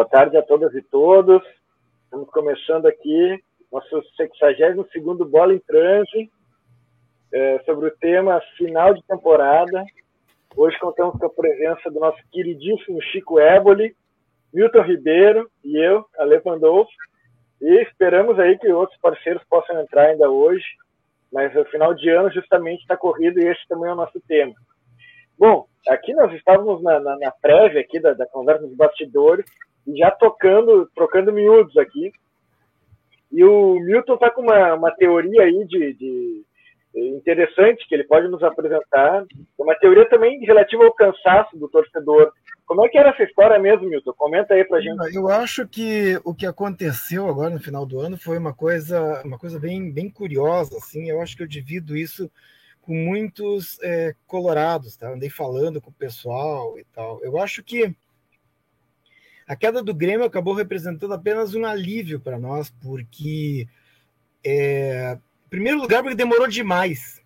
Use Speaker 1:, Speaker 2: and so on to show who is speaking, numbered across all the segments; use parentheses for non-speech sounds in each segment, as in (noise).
Speaker 1: Boa tarde a todas e todos. Estamos começando aqui nosso 62º Bola em Transe é, sobre o tema final de temporada. Hoje contamos com a presença do nosso queridíssimo Chico Éboli, Milton Ribeiro e eu, Ale Pandolfo. E esperamos aí que outros parceiros possam entrar ainda hoje, mas o final de ano justamente está corrido e esse também é o nosso tema. Bom, aqui nós estávamos na, na, na prévia aqui da, da conversa dos bastidores já tocando, trocando miúdos aqui. E o Milton está com uma, uma teoria aí de, de, interessante que ele pode nos apresentar. Uma teoria também relativa ao cansaço do torcedor. Como é que era essa história mesmo, Milton? Comenta aí pra gente.
Speaker 2: Eu acho que o que aconteceu agora no final do ano foi uma coisa, uma coisa bem, bem curiosa. Assim. Eu acho que eu divido isso com muitos é, colorados, tá? Andei falando com o pessoal e tal. Eu acho que a queda do Grêmio acabou representando apenas um alívio para nós, porque, é, em primeiro lugar, porque demorou demais.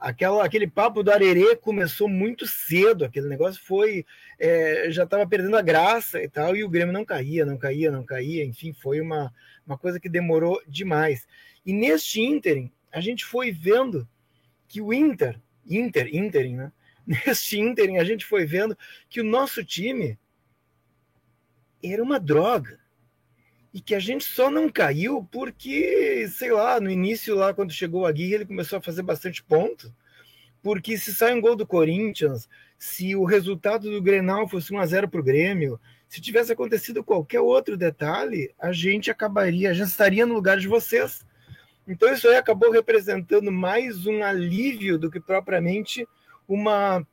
Speaker 2: Aquela, aquele papo do Arerê começou muito cedo, aquele negócio foi. É, já estava perdendo a graça e tal, e o Grêmio não caía, não caía, não caía, enfim, foi uma, uma coisa que demorou demais. E neste ínterim, a gente foi vendo que o Inter, Inter, ínterim, né? (laughs) Neste ínterim, a gente foi vendo que o nosso time era uma droga. E que a gente só não caiu porque, sei lá, no início lá, quando chegou a Guia, ele começou a fazer bastante ponto. Porque se sai um gol do Corinthians, se o resultado do Grenal fosse 1 a 0 para o Grêmio, se tivesse acontecido qualquer outro detalhe, a gente acabaria, a gente estaria no lugar de vocês. Então isso aí acabou representando mais um alívio do que propriamente uma,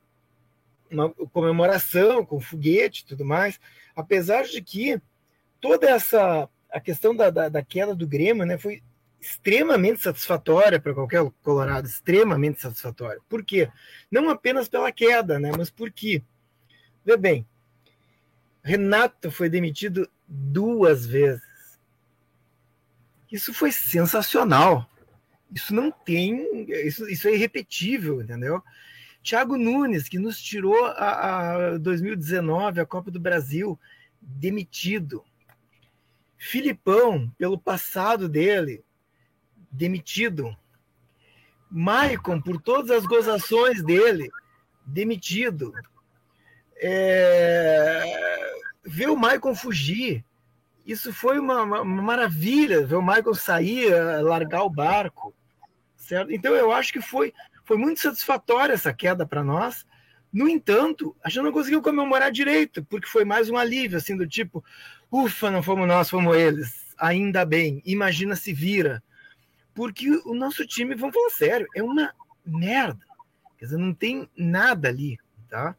Speaker 2: uma comemoração com foguete e tudo mais. Apesar de que toda essa a questão da, da, da queda do Grêmio né, foi extremamente satisfatória para qualquer colorado, extremamente satisfatória. Por quê? Não apenas pela queda, né, mas porque, vê bem, Renato foi demitido duas vezes. Isso foi sensacional. Isso não tem, isso, isso é irrepetível, entendeu? Thiago Nunes, que nos tirou a, a 2019, a Copa do Brasil, demitido. Filipão, pelo passado dele, demitido. Maicon, por todas as gozações dele, demitido. É... Ver o Maicon fugir, isso foi uma, uma, uma, maravilha, ver o Michael sair, largar o barco, certo? Então eu acho que foi foi muito satisfatória essa queda para nós. No entanto, a gente não conseguiu comemorar direito, porque foi mais um alívio, assim, do tipo, ufa, não fomos nós, fomos eles. Ainda bem, imagina se vira. Porque o nosso time, vamos falar sério, é uma merda. Quer dizer, não tem nada ali, tá?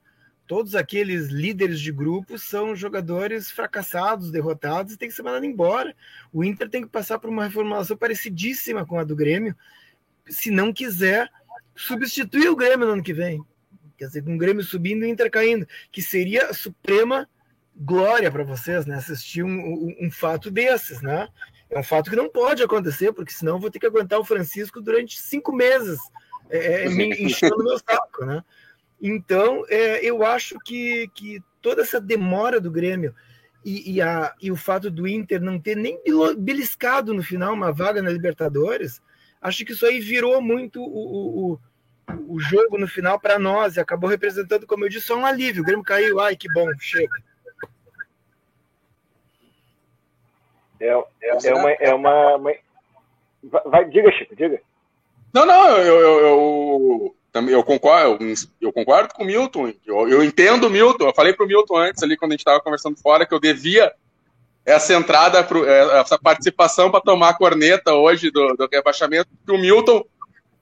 Speaker 2: Todos aqueles líderes de grupo são jogadores fracassados, derrotados e tem que ser mandado embora. O Inter tem que passar por uma reformulação parecidíssima com a do Grêmio, se não quiser substituir o Grêmio no ano que vem. Quer dizer, com o Grêmio subindo e Inter caindo, que seria a suprema glória para vocês, né? Assistir um, um, um, fato desses, né? É um fato que não pode acontecer, porque senão vou ter que aguentar o Francisco durante cinco meses, é, é me enchendo meu saco, né? Então, é, eu acho que, que toda essa demora do Grêmio e, e, a, e o fato do Inter não ter nem beliscado no final uma vaga na Libertadores, acho que isso aí virou muito o, o, o jogo no final para nós e acabou representando, como eu disse, só um alívio. O Grêmio caiu, ai que bom, chega.
Speaker 1: É, é, é, uma, é uma, uma... Vai, diga, Chico, diga.
Speaker 3: Não, não, eu, eu, eu, eu, eu concordo, eu, eu, concordo com o Milton. Eu, eu entendo o Milton. Eu falei para o Milton antes, ali, quando a gente estava conversando fora, que eu devia essa entrada, é, essa participação para tomar a corneta hoje do, do rebaixamento, que o Milton,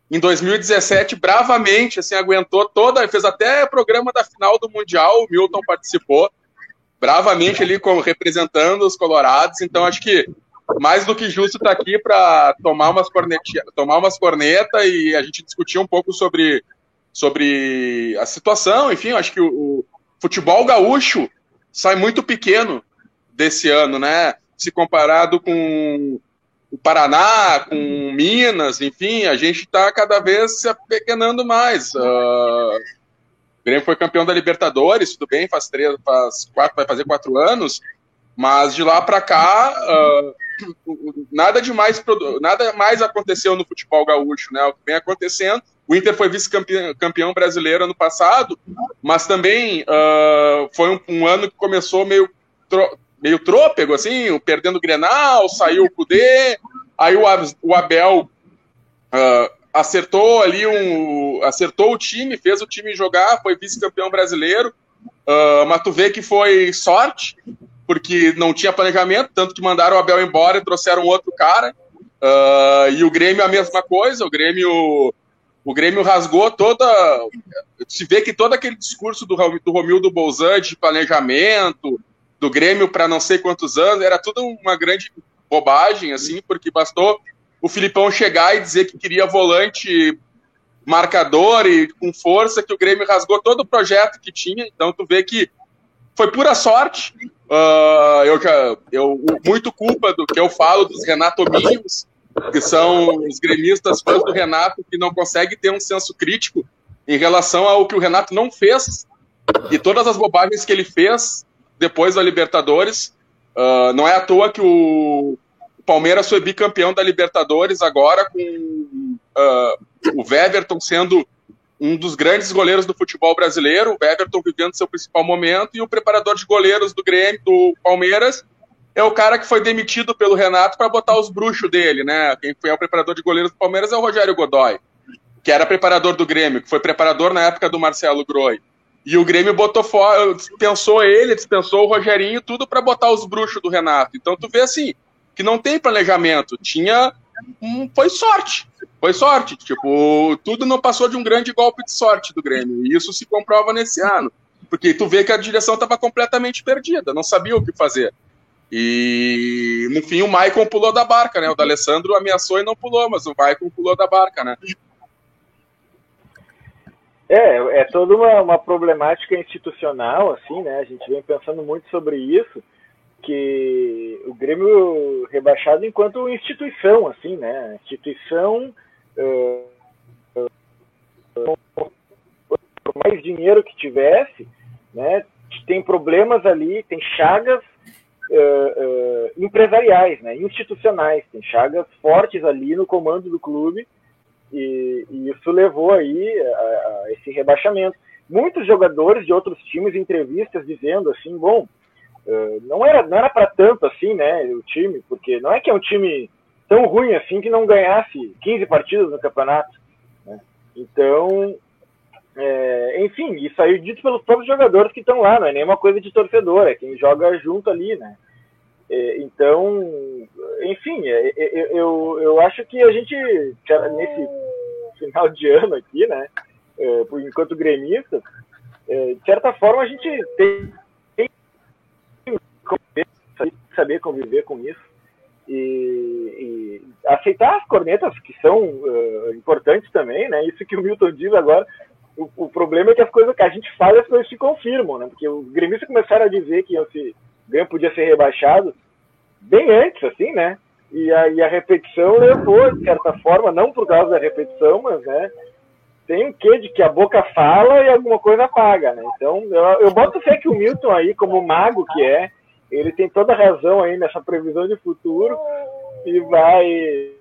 Speaker 3: em 2017, bravamente, assim, aguentou toda, fez até programa da final do Mundial, o Milton participou, bravamente ali como representando os colorados, então acho que mais do que justo estar tá aqui para tomar umas cornetas, tomar umas cornetas e a gente discutir um pouco sobre, sobre a situação, enfim, acho que o, o futebol gaúcho sai muito pequeno desse ano, né? Se comparado com o Paraná, com Minas, enfim, a gente está cada vez se apequenando mais. Uh, o Grêmio foi campeão da Libertadores, tudo bem, faz três, faz quatro, vai fazer quatro anos, Mas de lá para cá, uh, nada demais, nada mais aconteceu no futebol gaúcho, né? O que vem acontecendo. O Inter foi vice-campeão brasileiro ano passado, mas também uh, foi um, um, ano que começou meio, meio trôpego, assim, perdendo o Grenal, saiu o Cudê, aí o, o Abel uh, acertou ali um. acertou o time, fez o time jogar, foi vice-campeão brasileiro. Uh, mas tu vê que foi sorte, porque não tinha planejamento, tanto que mandaram o Abel embora e trouxeram outro cara. Uh, e o Grêmio a mesma coisa, o Grêmio o Grêmio rasgou toda. Se vê que todo aquele discurso do, do Romildo Bolzan de planejamento, do Grêmio para não sei quantos anos, era tudo uma grande bobagem, assim, porque bastou o Filipão chegar e dizer que queria volante marcador e com força, que o Grêmio rasgou todo o projeto que tinha. Então, tu vê que foi pura sorte. Uh, eu, já, eu muito culpa do que eu falo dos Renatomínimos, que são os gremistas fãs do Renato que não conseguem ter um senso crítico em relação ao que o Renato não fez e todas as bobagens que ele fez depois da Libertadores. Uh, não é à toa que o Palmeiras foi bicampeão da Libertadores agora com uh, o Weverton sendo um dos grandes goleiros do futebol brasileiro, o Everton vivendo seu principal momento, e o preparador de goleiros do Grêmio, do Palmeiras, é o cara que foi demitido pelo Renato para botar os bruxos dele, né? Quem foi o preparador de goleiros do Palmeiras é o Rogério Godoy, que era preparador do Grêmio, que foi preparador na época do Marcelo Groi. E o Grêmio botou fora, dispensou ele, dispensou o Rogerinho, tudo para botar os bruxos do Renato. Então tu vê assim, que não tem planejamento, tinha foi sorte. Foi sorte. Tipo, tudo não passou de um grande golpe de sorte do Grêmio. E isso se comprova nesse ano. Porque tu vê que a direção estava completamente perdida, não sabia o que fazer. E no fim o Maicon pulou da barca, né? O D'Alessandro ameaçou e não pulou, mas o Maicon pulou da barca, né?
Speaker 1: É, é toda uma, uma problemática institucional, assim, né? A gente vem pensando muito sobre isso que o Grêmio rebaixado enquanto instituição, assim, né? Instituição uh, por mais dinheiro que tivesse, né? Tem problemas ali, tem chagas uh, empresariais, né? Institucionais, tem chagas fortes ali no comando do clube e, e isso levou aí a, a esse rebaixamento. Muitos jogadores de outros times em entrevistas dizendo assim, bom, eh, não era não era para tanto assim, né, o time, porque não é que é um time tão ruim assim que não ganhasse 15 partidas no campeonato. Né? Então, é, enfim, isso aí dito pelos próprios jogadores que estão lá, não é nenhuma coisa de torcedor, é quem joga junto ali, né? É, então, enfim, é, é, eu, eu acho que a gente, nesse final de ano aqui, né, enquanto gremista, de certa forma a gente tem saber conviver com isso e, e aceitar as cornetas que são uh, importantes também, né? Isso que o Milton diz agora. O, o, problema é que as coisas que a gente fala, as coisas se confirmam, né? Porque os gremistas começaram a dizer que se, o Grêmio podia ser rebaixado bem antes, assim, né? E a, e a repetição levou, de certa forma, não por causa da repetição, mas, né? Tem o um quê de que a boca fala e alguma coisa paga, né? Então, eu, eu boto fé que o Milton aí, como mago que é, ele tem toda a razão aí nessa previsão de futuro e vai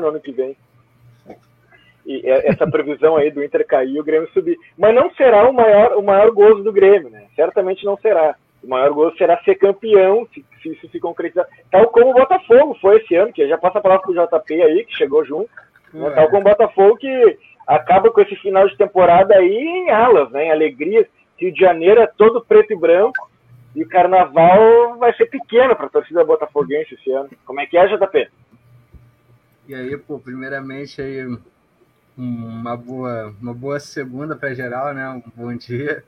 Speaker 1: no ano que vem. E essa previsão aí do Inter cair e o Grêmio subir. Mas não será o maior, o maior gozo do Grêmio, né? Certamente não será. O maior gozo será ser campeão, se, se isso se concretizar. Tal como o Botafogo foi esse ano, que já passa a palavra pro JP aí, que chegou junto. Né? Tal como o Botafogo que acaba com esse final de temporada aí em alas, né? Em alegrias Rio de Janeiro é todo preto e branco e o carnaval vai ser pequeno para a torcida botafoguense esse ano. Como é que é, JP?
Speaker 4: E aí, pô, primeiramente aí uma boa, uma boa segunda para geral, né? Um bom dia.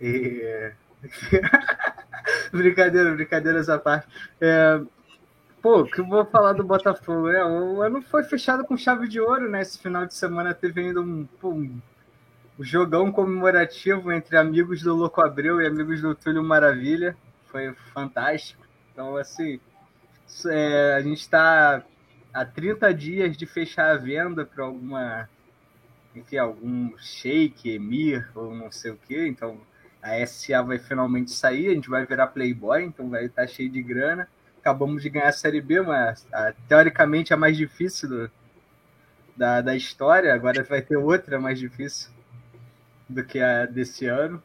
Speaker 4: E (laughs) brincadeira, brincadeira essa parte. É... Pô, que eu vou falar do Botafogo, né? O ano foi fechado com chave de ouro, né? Esse final de semana teve ainda um, um jogão comemorativo entre amigos do Louco Abreu e amigos do Túlio Maravilha. Foi fantástico. Então, assim, é, a gente está há 30 dias de fechar a venda para alguma. Enfim, algum shake, emir, ou não sei o quê. Então, a SA vai finalmente sair, a gente vai virar Playboy, então vai estar tá cheio de grana. Acabamos de ganhar a Série B, mas a, teoricamente a mais difícil do, da, da história. Agora vai ter outra mais difícil do que a desse ano.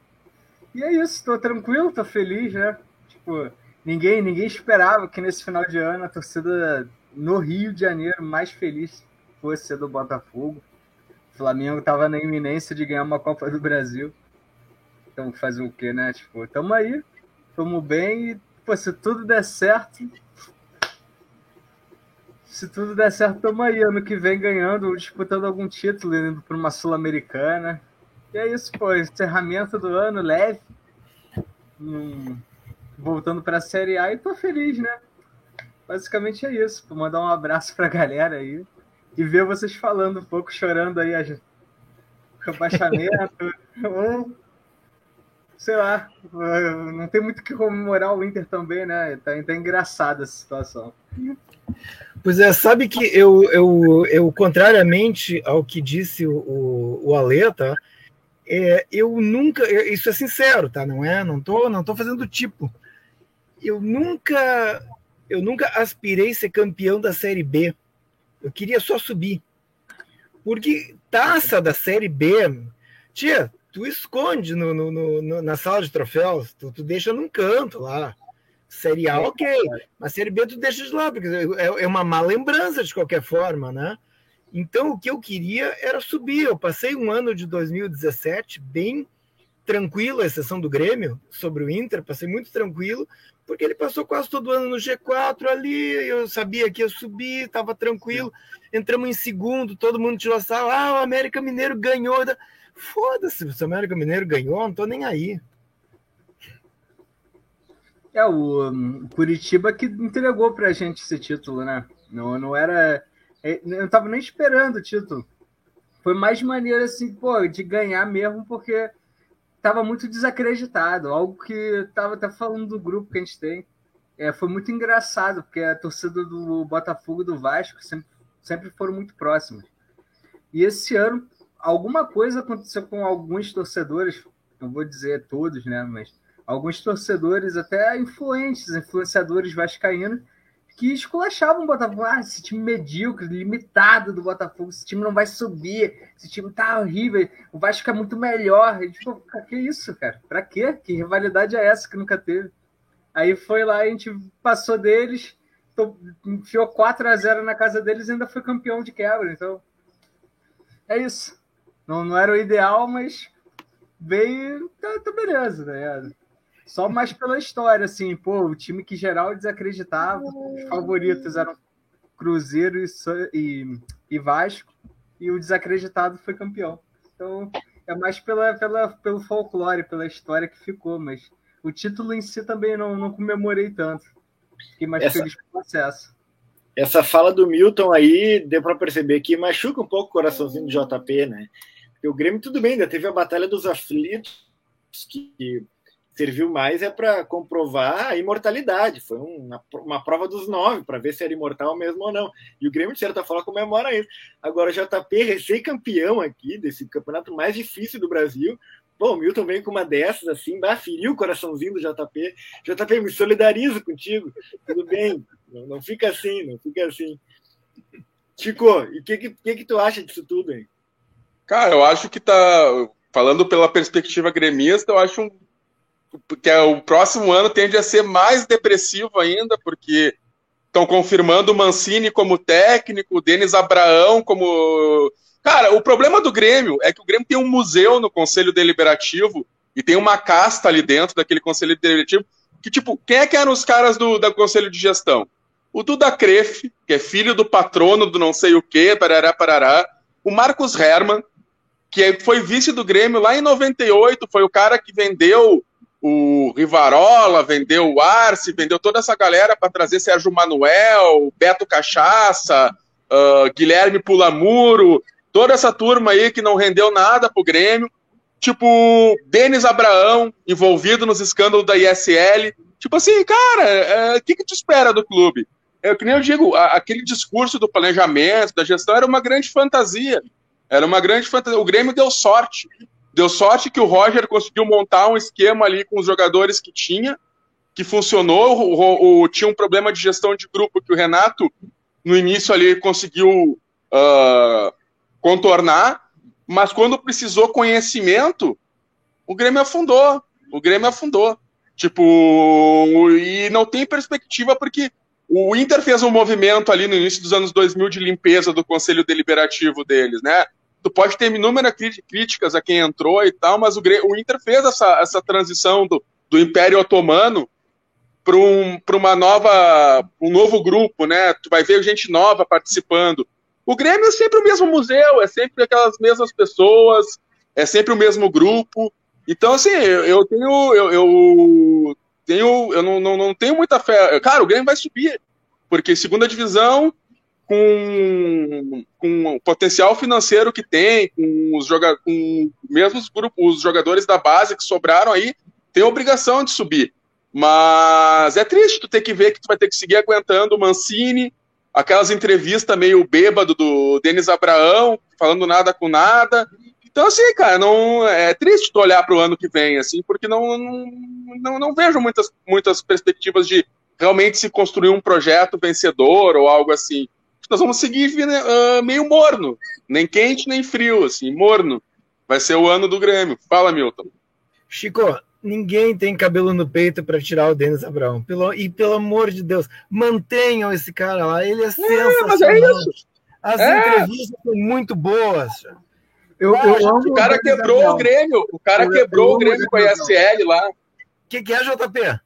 Speaker 4: E é isso, tô tranquilo, tô feliz, né? Tipo, ninguém, ninguém esperava que nesse final de ano a torcida no Rio de Janeiro mais feliz fosse ser do Botafogo. O Flamengo tava na iminência de ganhar uma Copa do Brasil. Então fazer o quê, né? Tipo, tamo aí, tamo bem e, pô, se tudo der certo. Se tudo der certo, tamo aí. Ano que vem ganhando, disputando algum título, indo para uma Sul-Americana. E é isso, pô. Encerramento do ano leve. Hum, voltando para a Série A e tô feliz, né? Basicamente é isso. Vou mandar um abraço pra galera aí e ver vocês falando um pouco, chorando aí a rebaixamento. (laughs) ou, sei lá, não tem muito que comemorar o Inter também, né? Tá, tá engraçada essa situação.
Speaker 2: Pois é, sabe que eu, eu, eu contrariamente ao que disse o, o, o tá? É, eu nunca, isso é sincero, tá? Não é? Não tô, não tô fazendo tipo. Eu nunca, eu nunca aspirei ser campeão da Série B. Eu queria só subir. Porque taça da Série B, tia, tu esconde no, no, no na sala de troféus, tu, tu, deixa num canto lá. Série A, ok. Mas Série B tu deixa de lá, porque é, é uma má lembrança de qualquer forma, né? Então, o que eu queria era subir. Eu passei um ano de 2017 bem tranquilo, exceção do Grêmio, sobre o Inter, passei muito tranquilo, porque ele passou quase todo ano no G4 ali, eu sabia que ia subir, estava tranquilo. Entramos em segundo, todo mundo tirou a sala, ah, o América Mineiro ganhou. Foda-se, se o América Mineiro ganhou, não tô nem aí.
Speaker 4: É, o um, Curitiba que entregou pra gente esse título, né? Não, não era é, eu não tava nem esperando o título. Foi mais maneiro, assim, pô, de ganhar mesmo, porque tava muito desacreditado. Algo que tava até falando do grupo que a gente tem. É, foi muito engraçado, porque a torcida do Botafogo e do Vasco sempre, sempre foram muito próximas. E esse ano, alguma coisa aconteceu com alguns torcedores, não vou dizer todos, né, mas alguns torcedores, até influentes, influenciadores vascaínos, que esculachavam o Botafogo. Ah, esse time medíocre, limitado do Botafogo, esse time não vai subir, esse time tá horrível, o Vasco é muito melhor. E, tipo, que isso, cara? Pra quê? Que rivalidade é essa que nunca teve? Aí foi lá, a gente passou deles, enfiou 4 a 0 na casa deles e ainda foi campeão de quebra. Então, é isso. Não, não era o ideal, mas veio, tá, tá beleza, né? Só mais pela história, assim, pô, o time que geral desacreditava, os favoritos eram Cruzeiro e, e, e Vasco, e o desacreditado foi campeão. Então, é mais pela, pela, pelo folclore, pela história que ficou, mas o título em si também não, não comemorei tanto. Fiquei mais essa, feliz com o processo.
Speaker 5: Essa fala do Milton aí, deu para perceber que machuca um pouco o coraçãozinho do JP, né? Porque o Grêmio, tudo bem, ainda teve a Batalha dos Aflitos, que serviu mais é para comprovar a imortalidade. Foi uma, uma prova dos nove para ver se era imortal mesmo ou não. E o Grêmio, de certa forma, comemora isso. Agora, o JP, recém-campeão aqui desse campeonato mais difícil do Brasil. Bom, o Milton vem com uma dessas assim, bah, feriu o coraçãozinho do JP. JP, me solidarizo contigo. Tudo bem, não, não fica assim, não fica assim. Chico, e o que, que, que tu acha disso tudo aí?
Speaker 3: Cara, eu acho que tá. Falando pela perspectiva gremista, eu acho um porque o próximo ano tende a ser mais depressivo ainda, porque estão confirmando o Mancini como técnico, o Denis Abraão como. Cara, o problema do Grêmio é que o Grêmio tem um museu no Conselho Deliberativo e tem uma casta ali dentro daquele Conselho Deliberativo que, tipo, quem é que eram os caras do, do Conselho de Gestão? O Duda Crefe, que é filho do patrono do não sei o quê, parará, parará. O Marcos Herman, que foi vice do Grêmio lá em 98, foi o cara que vendeu o Rivarola, vendeu o Arce, vendeu toda essa galera para trazer Sérgio Manuel, Beto Cachaça, uh, Guilherme Pulamuro, toda essa turma aí que não rendeu nada pro Grêmio. Tipo, Denis Abraão, envolvido nos escândalos da ISL. Tipo assim, cara, o é, que, que tu espera do clube? É que nem eu digo, a, aquele discurso do planejamento, da gestão, era uma grande fantasia. Era uma grande fantasia. O Grêmio deu sorte Deu sorte que o Roger conseguiu montar um esquema ali com os jogadores que tinha, que funcionou. O, o, o, tinha um problema de gestão de grupo que o Renato, no início ali, conseguiu uh, contornar, mas quando precisou conhecimento, o Grêmio afundou. O Grêmio afundou. Tipo, e não tem perspectiva porque o Inter fez um movimento ali no início dos anos 2000 de limpeza do conselho deliberativo deles, né? Tu pode ter inúmeras críticas a quem entrou e tal, mas o, o Inter fez essa, essa transição do, do Império Otomano para um, uma nova, um novo grupo, né? Tu vai ver gente nova participando. O Grêmio é sempre o mesmo museu, é sempre aquelas mesmas pessoas, é sempre o mesmo grupo. Então, assim, eu, eu tenho. Eu, eu, tenho. Eu não, não, não tenho muita fé. Cara, o Grêmio vai subir. Porque segunda divisão, com, com o potencial financeiro que tem, com os joga com mesmos grupos, os jogadores da base que sobraram aí, tem obrigação de subir. Mas é triste tu ter que ver que tu vai ter que seguir aguentando o Mancini, aquelas entrevistas meio bêbado do Denis Abraão, falando nada com nada. Então, assim, cara, não é triste tu olhar para o ano que vem, assim, porque não, não, não, vejo muitas, muitas perspectivas de realmente se construir um projeto vencedor ou algo assim. Nós vamos seguir uh, meio morno, nem quente nem frio, assim, morno. Vai ser o ano do Grêmio. Fala, Milton.
Speaker 2: Chico, ninguém tem cabelo no peito para tirar o Denis Abraão. Pelo, e pelo amor de Deus, mantenham esse cara lá. Ele é, é sensacional. É As é. entrevistas são muito boas.
Speaker 3: Eu, eu amo o cara quebrou o Grêmio. O cara eu, quebrou o Grêmio com a ISL lá. O
Speaker 2: que, que é, JP?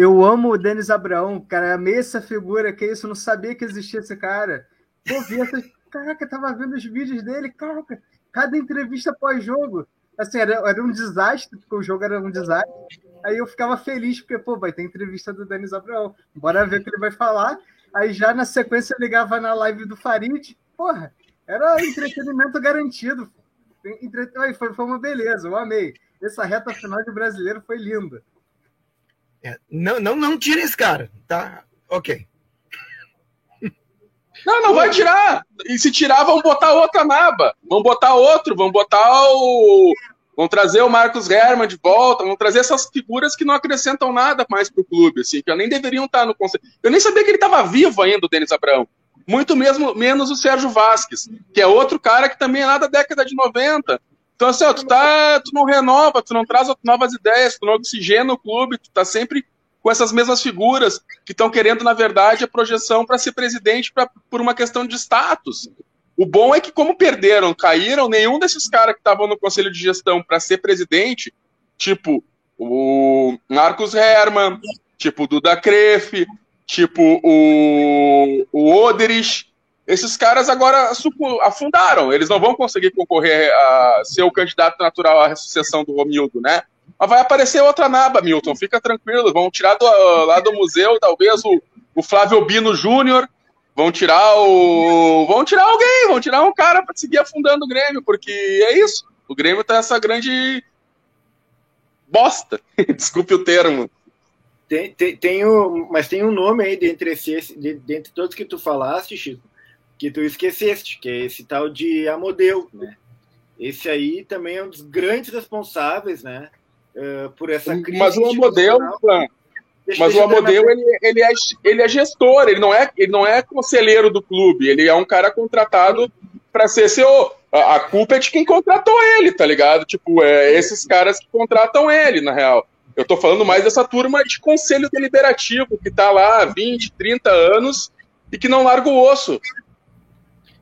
Speaker 4: Eu amo o Denis Abraão, cara. Amei essa figura, que isso, não sabia que existia esse cara. Pô, vi essa... Caraca, tava vendo os vídeos dele, caraca, cada entrevista pós-jogo assim, era, era um desastre, porque o jogo era um desastre. Aí eu ficava feliz, porque, pô, vai ter entrevista do Denis Abraão. Bora ver o que ele vai falar. Aí já na sequência eu ligava na live do Farid. Porra, era entretenimento garantido. Entre... Foi, foi uma beleza, eu amei. Essa reta final de brasileiro foi linda.
Speaker 2: É, não, não, não tira esse cara, tá? Ok.
Speaker 3: Não, não vai tirar. E se tirar, vamos botar outra naba. Vamos botar outro, vamos botar o. Vamos trazer o Marcos Herman de volta, vamos trazer essas figuras que não acrescentam nada mais pro clube, assim, que nem deveriam estar no conselho. Eu nem sabia que ele estava vivo ainda, o Denis Abrão. Muito mesmo, menos o Sérgio Vasques, que é outro cara que também é lá da década de 90. Então, assim, ó, tu, tá, tu não renova, tu não traz novas ideias, tu não oxigena o clube, tu tá sempre com essas mesmas figuras que estão querendo, na verdade, a projeção para ser presidente pra, por uma questão de status. O bom é que, como perderam, caíram, nenhum desses caras que estavam no conselho de gestão para ser presidente, tipo o Marcos Herman, tipo o Duda Kreff, tipo o, o Oderich, esses caras agora afundaram. Eles não vão conseguir concorrer a ser o candidato natural à sucessão do Romildo, né? Mas vai aparecer outra naba, Milton. Fica tranquilo. Vão tirar do, lá do museu, talvez, o, o Flávio Bino Júnior. Vão tirar o. Vão tirar alguém, vão tirar um cara para seguir afundando o Grêmio, porque é isso. O Grêmio tá essa grande bosta. (laughs) Desculpe o termo.
Speaker 5: Tem, tem, tem o, mas tem um nome aí dentre, esses, dentre todos que tu falaste, Chico, que tu esqueceste, que é esse tal de Amodeu, né? Esse aí também é um dos grandes responsáveis, né? uh, por essa crise.
Speaker 3: Mas o Amodeu, mas o Amodeu ele, ele, é, ele é gestor, ele não é, ele não é conselheiro do clube, ele é um cara contratado para ser seu. A, a, culpa é de quem contratou ele, tá ligado? Tipo, é esses caras que contratam ele, na real. Eu tô falando mais dessa turma de conselho deliberativo que tá lá há 20, 30 anos e que não larga o osso.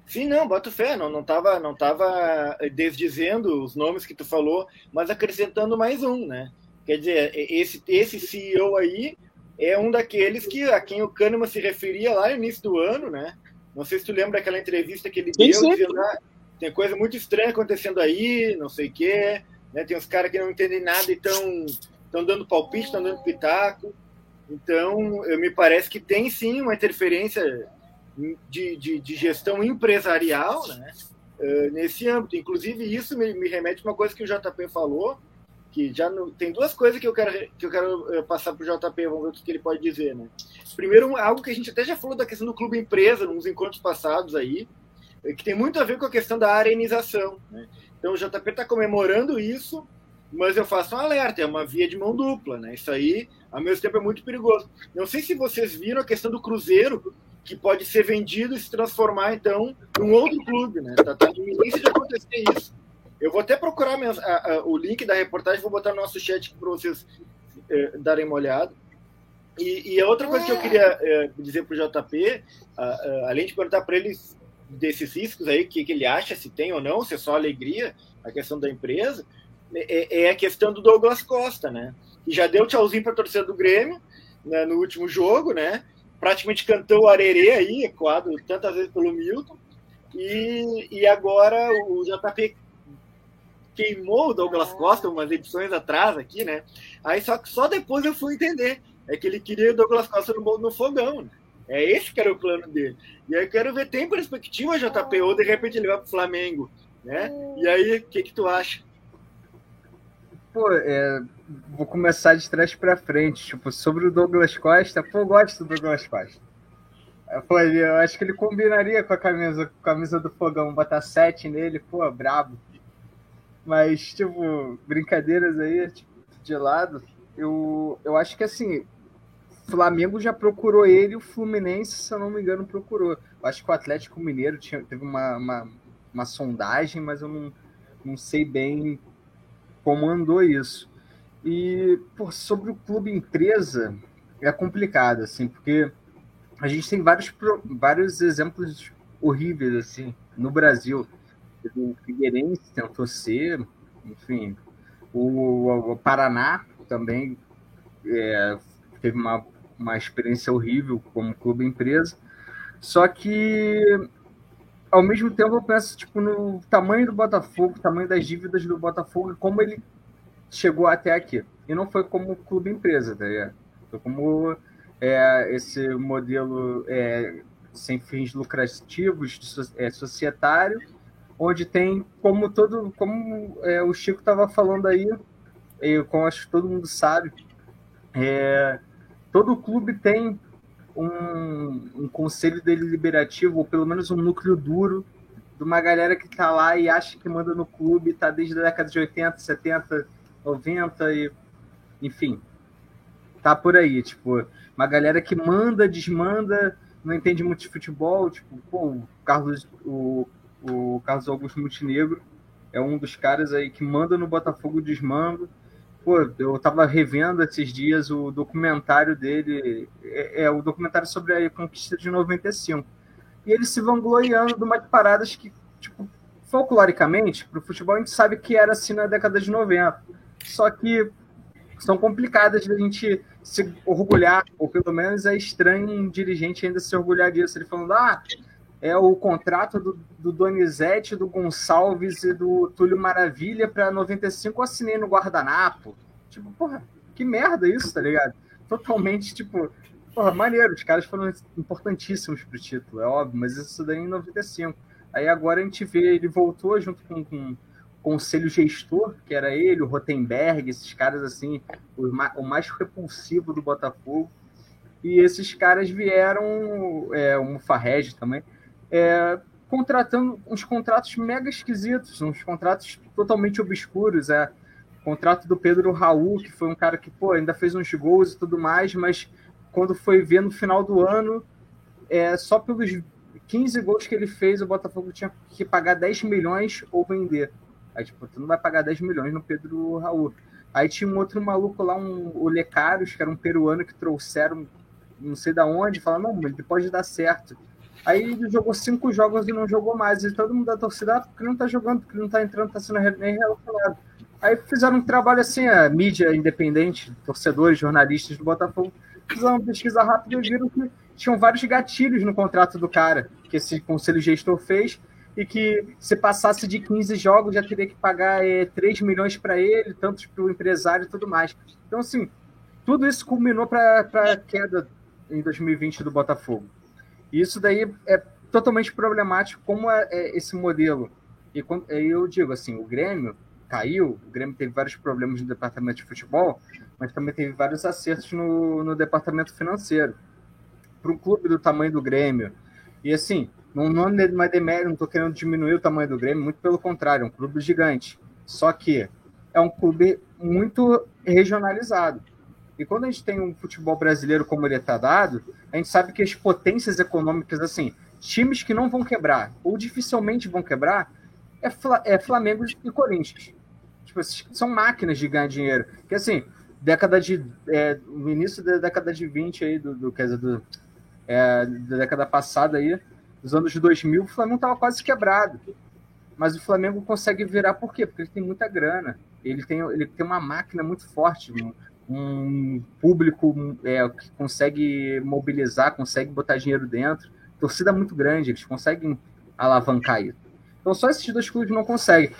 Speaker 5: Sim, não, boto fé, não, não tava, não tava desdizendo os nomes que tu falou, mas acrescentando mais um, né? Quer dizer, esse, esse CEO aí é um daqueles que a quem o Kahneman se referia lá no início do ano, né? Não sei se tu lembra daquela entrevista que ele sim, deu, sim. dizendo, ah, tem coisa muito estranha acontecendo aí, não sei o quê, né? Tem uns caras que não entendem nada e estão dando palpite, estão dando pitaco. Então, eu, me parece que tem sim uma interferência de, de, de gestão empresarial né, uh, nesse âmbito. Inclusive, isso me, me remete a uma coisa que o JP falou, que já não, tem duas coisas que eu quero, que eu quero uh, passar para o JP, vamos ver o que, ele pode dizer. Né? Primeiro, algo que a gente até já falou da questão do clube empresa, nos encontros passados aí, que tem muito a ver com a questão da arenização. Né? Então o JP está comemorando isso, mas eu faço um alerta, é uma via de mão dupla, né? Isso aí, ao mesmo tempo, é muito perigoso. Não sei se vocês viram a questão do Cruzeiro, que pode ser vendido e se transformar, então, em um outro clube, né? Está tá iminência de acontecer isso. Eu vou até procurar a, a, o link da reportagem, vou botar no nosso chat para vocês é, darem uma olhada. E, e, a outra coisa que eu queria é, dizer para o JP, além de perguntar para ele desses riscos aí, o que, que, ele acha, se tem ou não, se é só alegria, a questão da empresa, é, é a questão do Douglas Costa, né? Que já deu tchauzinho para a torcida do Grêmio né, no último jogo, né? Praticamente cantou o arerê aí, ecoado tantas vezes pelo Milton. E, e agora o JP queimou o Douglas Costa umas edições atrás aqui, né? Aí só só depois eu fui entender. É que ele queria o Douglas Costa no, no fogão, né? É esse que era o plano dele. E aí eu quero ver, tem perspectiva, JP, ou de repente ele vai pro Flamengo, né? E aí, o que que tu acha?
Speaker 4: Pô, é, vou começar de trás para frente. Tipo, sobre o Douglas Costa, pô, eu gosto do Douglas Costa. Eu falei, eu acho que ele combinaria com a camisa, camisa do fogão, botar sete nele, pô, brabo. Mas, tipo, brincadeiras aí, tipo, de lado, eu, eu acho que assim, Flamengo já procurou ele, o Fluminense, se eu não me engano, procurou. Eu acho que o Atlético Mineiro tinha, teve uma, uma, uma sondagem, mas eu não, não sei bem como andou isso. E por, sobre o clube empresa, é complicado, assim, porque a gente tem vários, vários exemplos horríveis, assim, no Brasil o Figueirense tentou ser, enfim, o, o Paraná também é, teve uma, uma experiência horrível como clube empresa. Só que, ao mesmo tempo, eu penso tipo, no tamanho do Botafogo, tamanho das dívidas do Botafogo e como ele chegou até aqui. E não foi como clube empresa, tá ligado? Foi como é, esse modelo é, sem fins lucrativos, é, societário, onde tem, como todo, como é, o Chico estava falando aí, e como acho que todo mundo sabe, é, todo clube tem um, um, conselho deliberativo, ou pelo menos um núcleo duro, de uma galera que está lá e acha que manda no clube, está desde a década de 80, 70, 90 e enfim, tá por aí, tipo, uma galera que manda, desmanda, não entende muito de futebol, tipo, pô, o Carlos, o o Carlos Augusto Montenegro é um dos caras aí que manda no Botafogo desmando. Pô, eu tava revendo esses dias o documentário dele, é, é o documentário sobre a conquista de 95. E ele se vangloriando de umas paradas que, tipo, folcloricamente, pro futebol a gente sabe que era assim na década de 90. Só que são complicadas de a gente se orgulhar, ou pelo menos é estranho um dirigente ainda se orgulhar disso. Ele falando, ah, é o contrato do, do Donizete, do Gonçalves e do Túlio Maravilha para 95 eu assinei no guardanapo. Tipo, porra, que merda isso, tá ligado? Totalmente, tipo, porra, maneiro, os caras foram importantíssimos pro título, é óbvio, mas isso daí em 95. Aí agora a gente vê, ele voltou junto com, com conselho gestor, que era ele, o Rotenberg, esses caras assim, o, mais repulsivo do Botafogo. E esses caras vieram, é, o Mufarrege também, é, contratando uns contratos mega esquisitos, uns contratos totalmente obscuros. É, o contrato do Pedro Raul, que foi um cara que pô, ainda fez uns gols e tudo mais, mas quando foi ver no final do ano, é, só pelos 15 gols que ele fez, o Botafogo tinha que pagar 10 milhões ou vender. Aí, tipo, tu não vai pagar 10 milhões no Pedro Raul. Aí tinha um outro maluco lá, um, o Lecaros, que era um peruano que trouxeram não sei da onde, falaram, não, ele pode dar certo. Aí ele jogou cinco jogos e não jogou mais. E todo mundo da torcida, ah, porque não tá jogando, porque não tá entrando, tá sendo nem relacionado. Aí fizeram um trabalho assim, a mídia independente, torcedores, jornalistas do Botafogo, fizeram uma pesquisa rápida e viram que tinham vários gatilhos no contrato do cara, que esse conselho gestor fez, e que se passasse de 15 jogos já teria que pagar é, 3 milhões para ele, tantos para o empresário e tudo mais. Então, assim, tudo isso culminou para a queda em 2020 do Botafogo. Isso daí é totalmente problemático como é, é esse modelo. E quando, eu digo assim, o Grêmio caiu, o Grêmio teve vários problemas no departamento de futebol, mas também teve vários acertos no, no departamento financeiro. Para um clube do tamanho do Grêmio, e assim, Não, não é uma demérito, não estou querendo diminuir o tamanho do Grêmio, muito pelo contrário, é um clube gigante. Só que é um clube muito regionalizado. E quando a gente tem um futebol brasileiro como ele está dado, a gente sabe que as potências econômicas, assim, times que não vão quebrar, ou dificilmente vão quebrar, é, é Flamengo e Corinthians. Tipo, são máquinas de ganhar dinheiro. Que assim, década de. É, no início da década de 20 aí, do, do quer dizer, do, é, da década passada aí, dos anos 2000, o Flamengo estava quase quebrado. Mas o Flamengo consegue virar por quê? Porque ele tem muita grana. Ele tem, ele tem uma máquina muito forte, um, público é, que consegue mobilizar, consegue botar dinheiro dentro. Torcida muito grande, eles conseguem alavancar isso. Então só esses dois clubes não conseguem.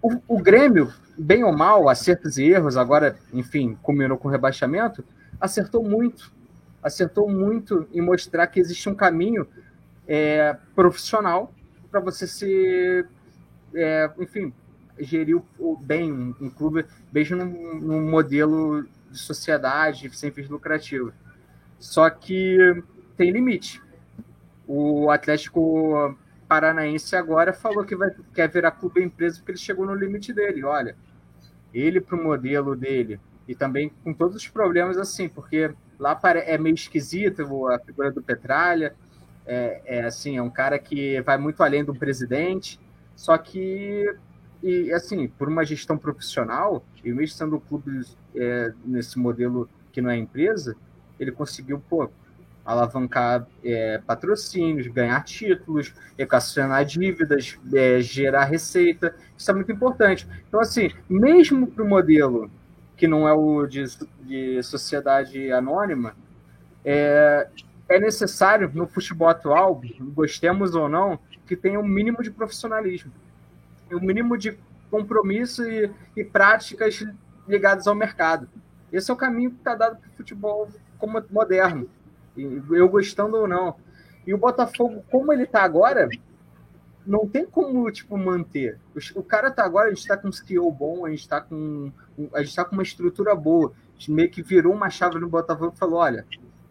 Speaker 4: O, o Grêmio, bem ou mal, acertos e erros, agora, enfim, combinou com o rebaixamento, acertou muito. Acertou muito em mostrar que existe um caminho é, profissional para você se, é, enfim, gerir o, bem um, um clube, mesmo num, num, modelo de sociedade sem fins lucrativos. Só que tem limite. O Atlético Paranaense agora falou que vai, quer virar clube empresa porque ele chegou no limite dele. Olha, ele para o modelo dele e também com todos os problemas assim, porque lá é meio esquisito a figura do Petralha, é, é, assim, é um cara que vai muito além do presidente, só que e assim, por uma gestão profissional, e mesmo sendo o clube é, nesse modelo que não é empresa, ele conseguiu, pô, alavancar é, patrocínios, ganhar títulos, equacionar dívidas, é, gerar receita. Isso é muito importante. Então, assim, mesmo para o modelo que não é o de, de sociedade anônima, é, é necessário no futebol atual, gostemos ou não, que tenha um mínimo de profissionalismo, um mínimo de compromisso e, e práticas ligadas ao mercado. Esse é o caminho que está dado para o futebol como moderno eu gostando ou não. E o Botafogo, como ele tá agora, não tem como, tipo, manter. O, cara tá agora, a gente tá com um skill bom, a gente tá com, a gente tá com uma estrutura boa. A gente meio que virou uma chave no Botafogo e falou, olha,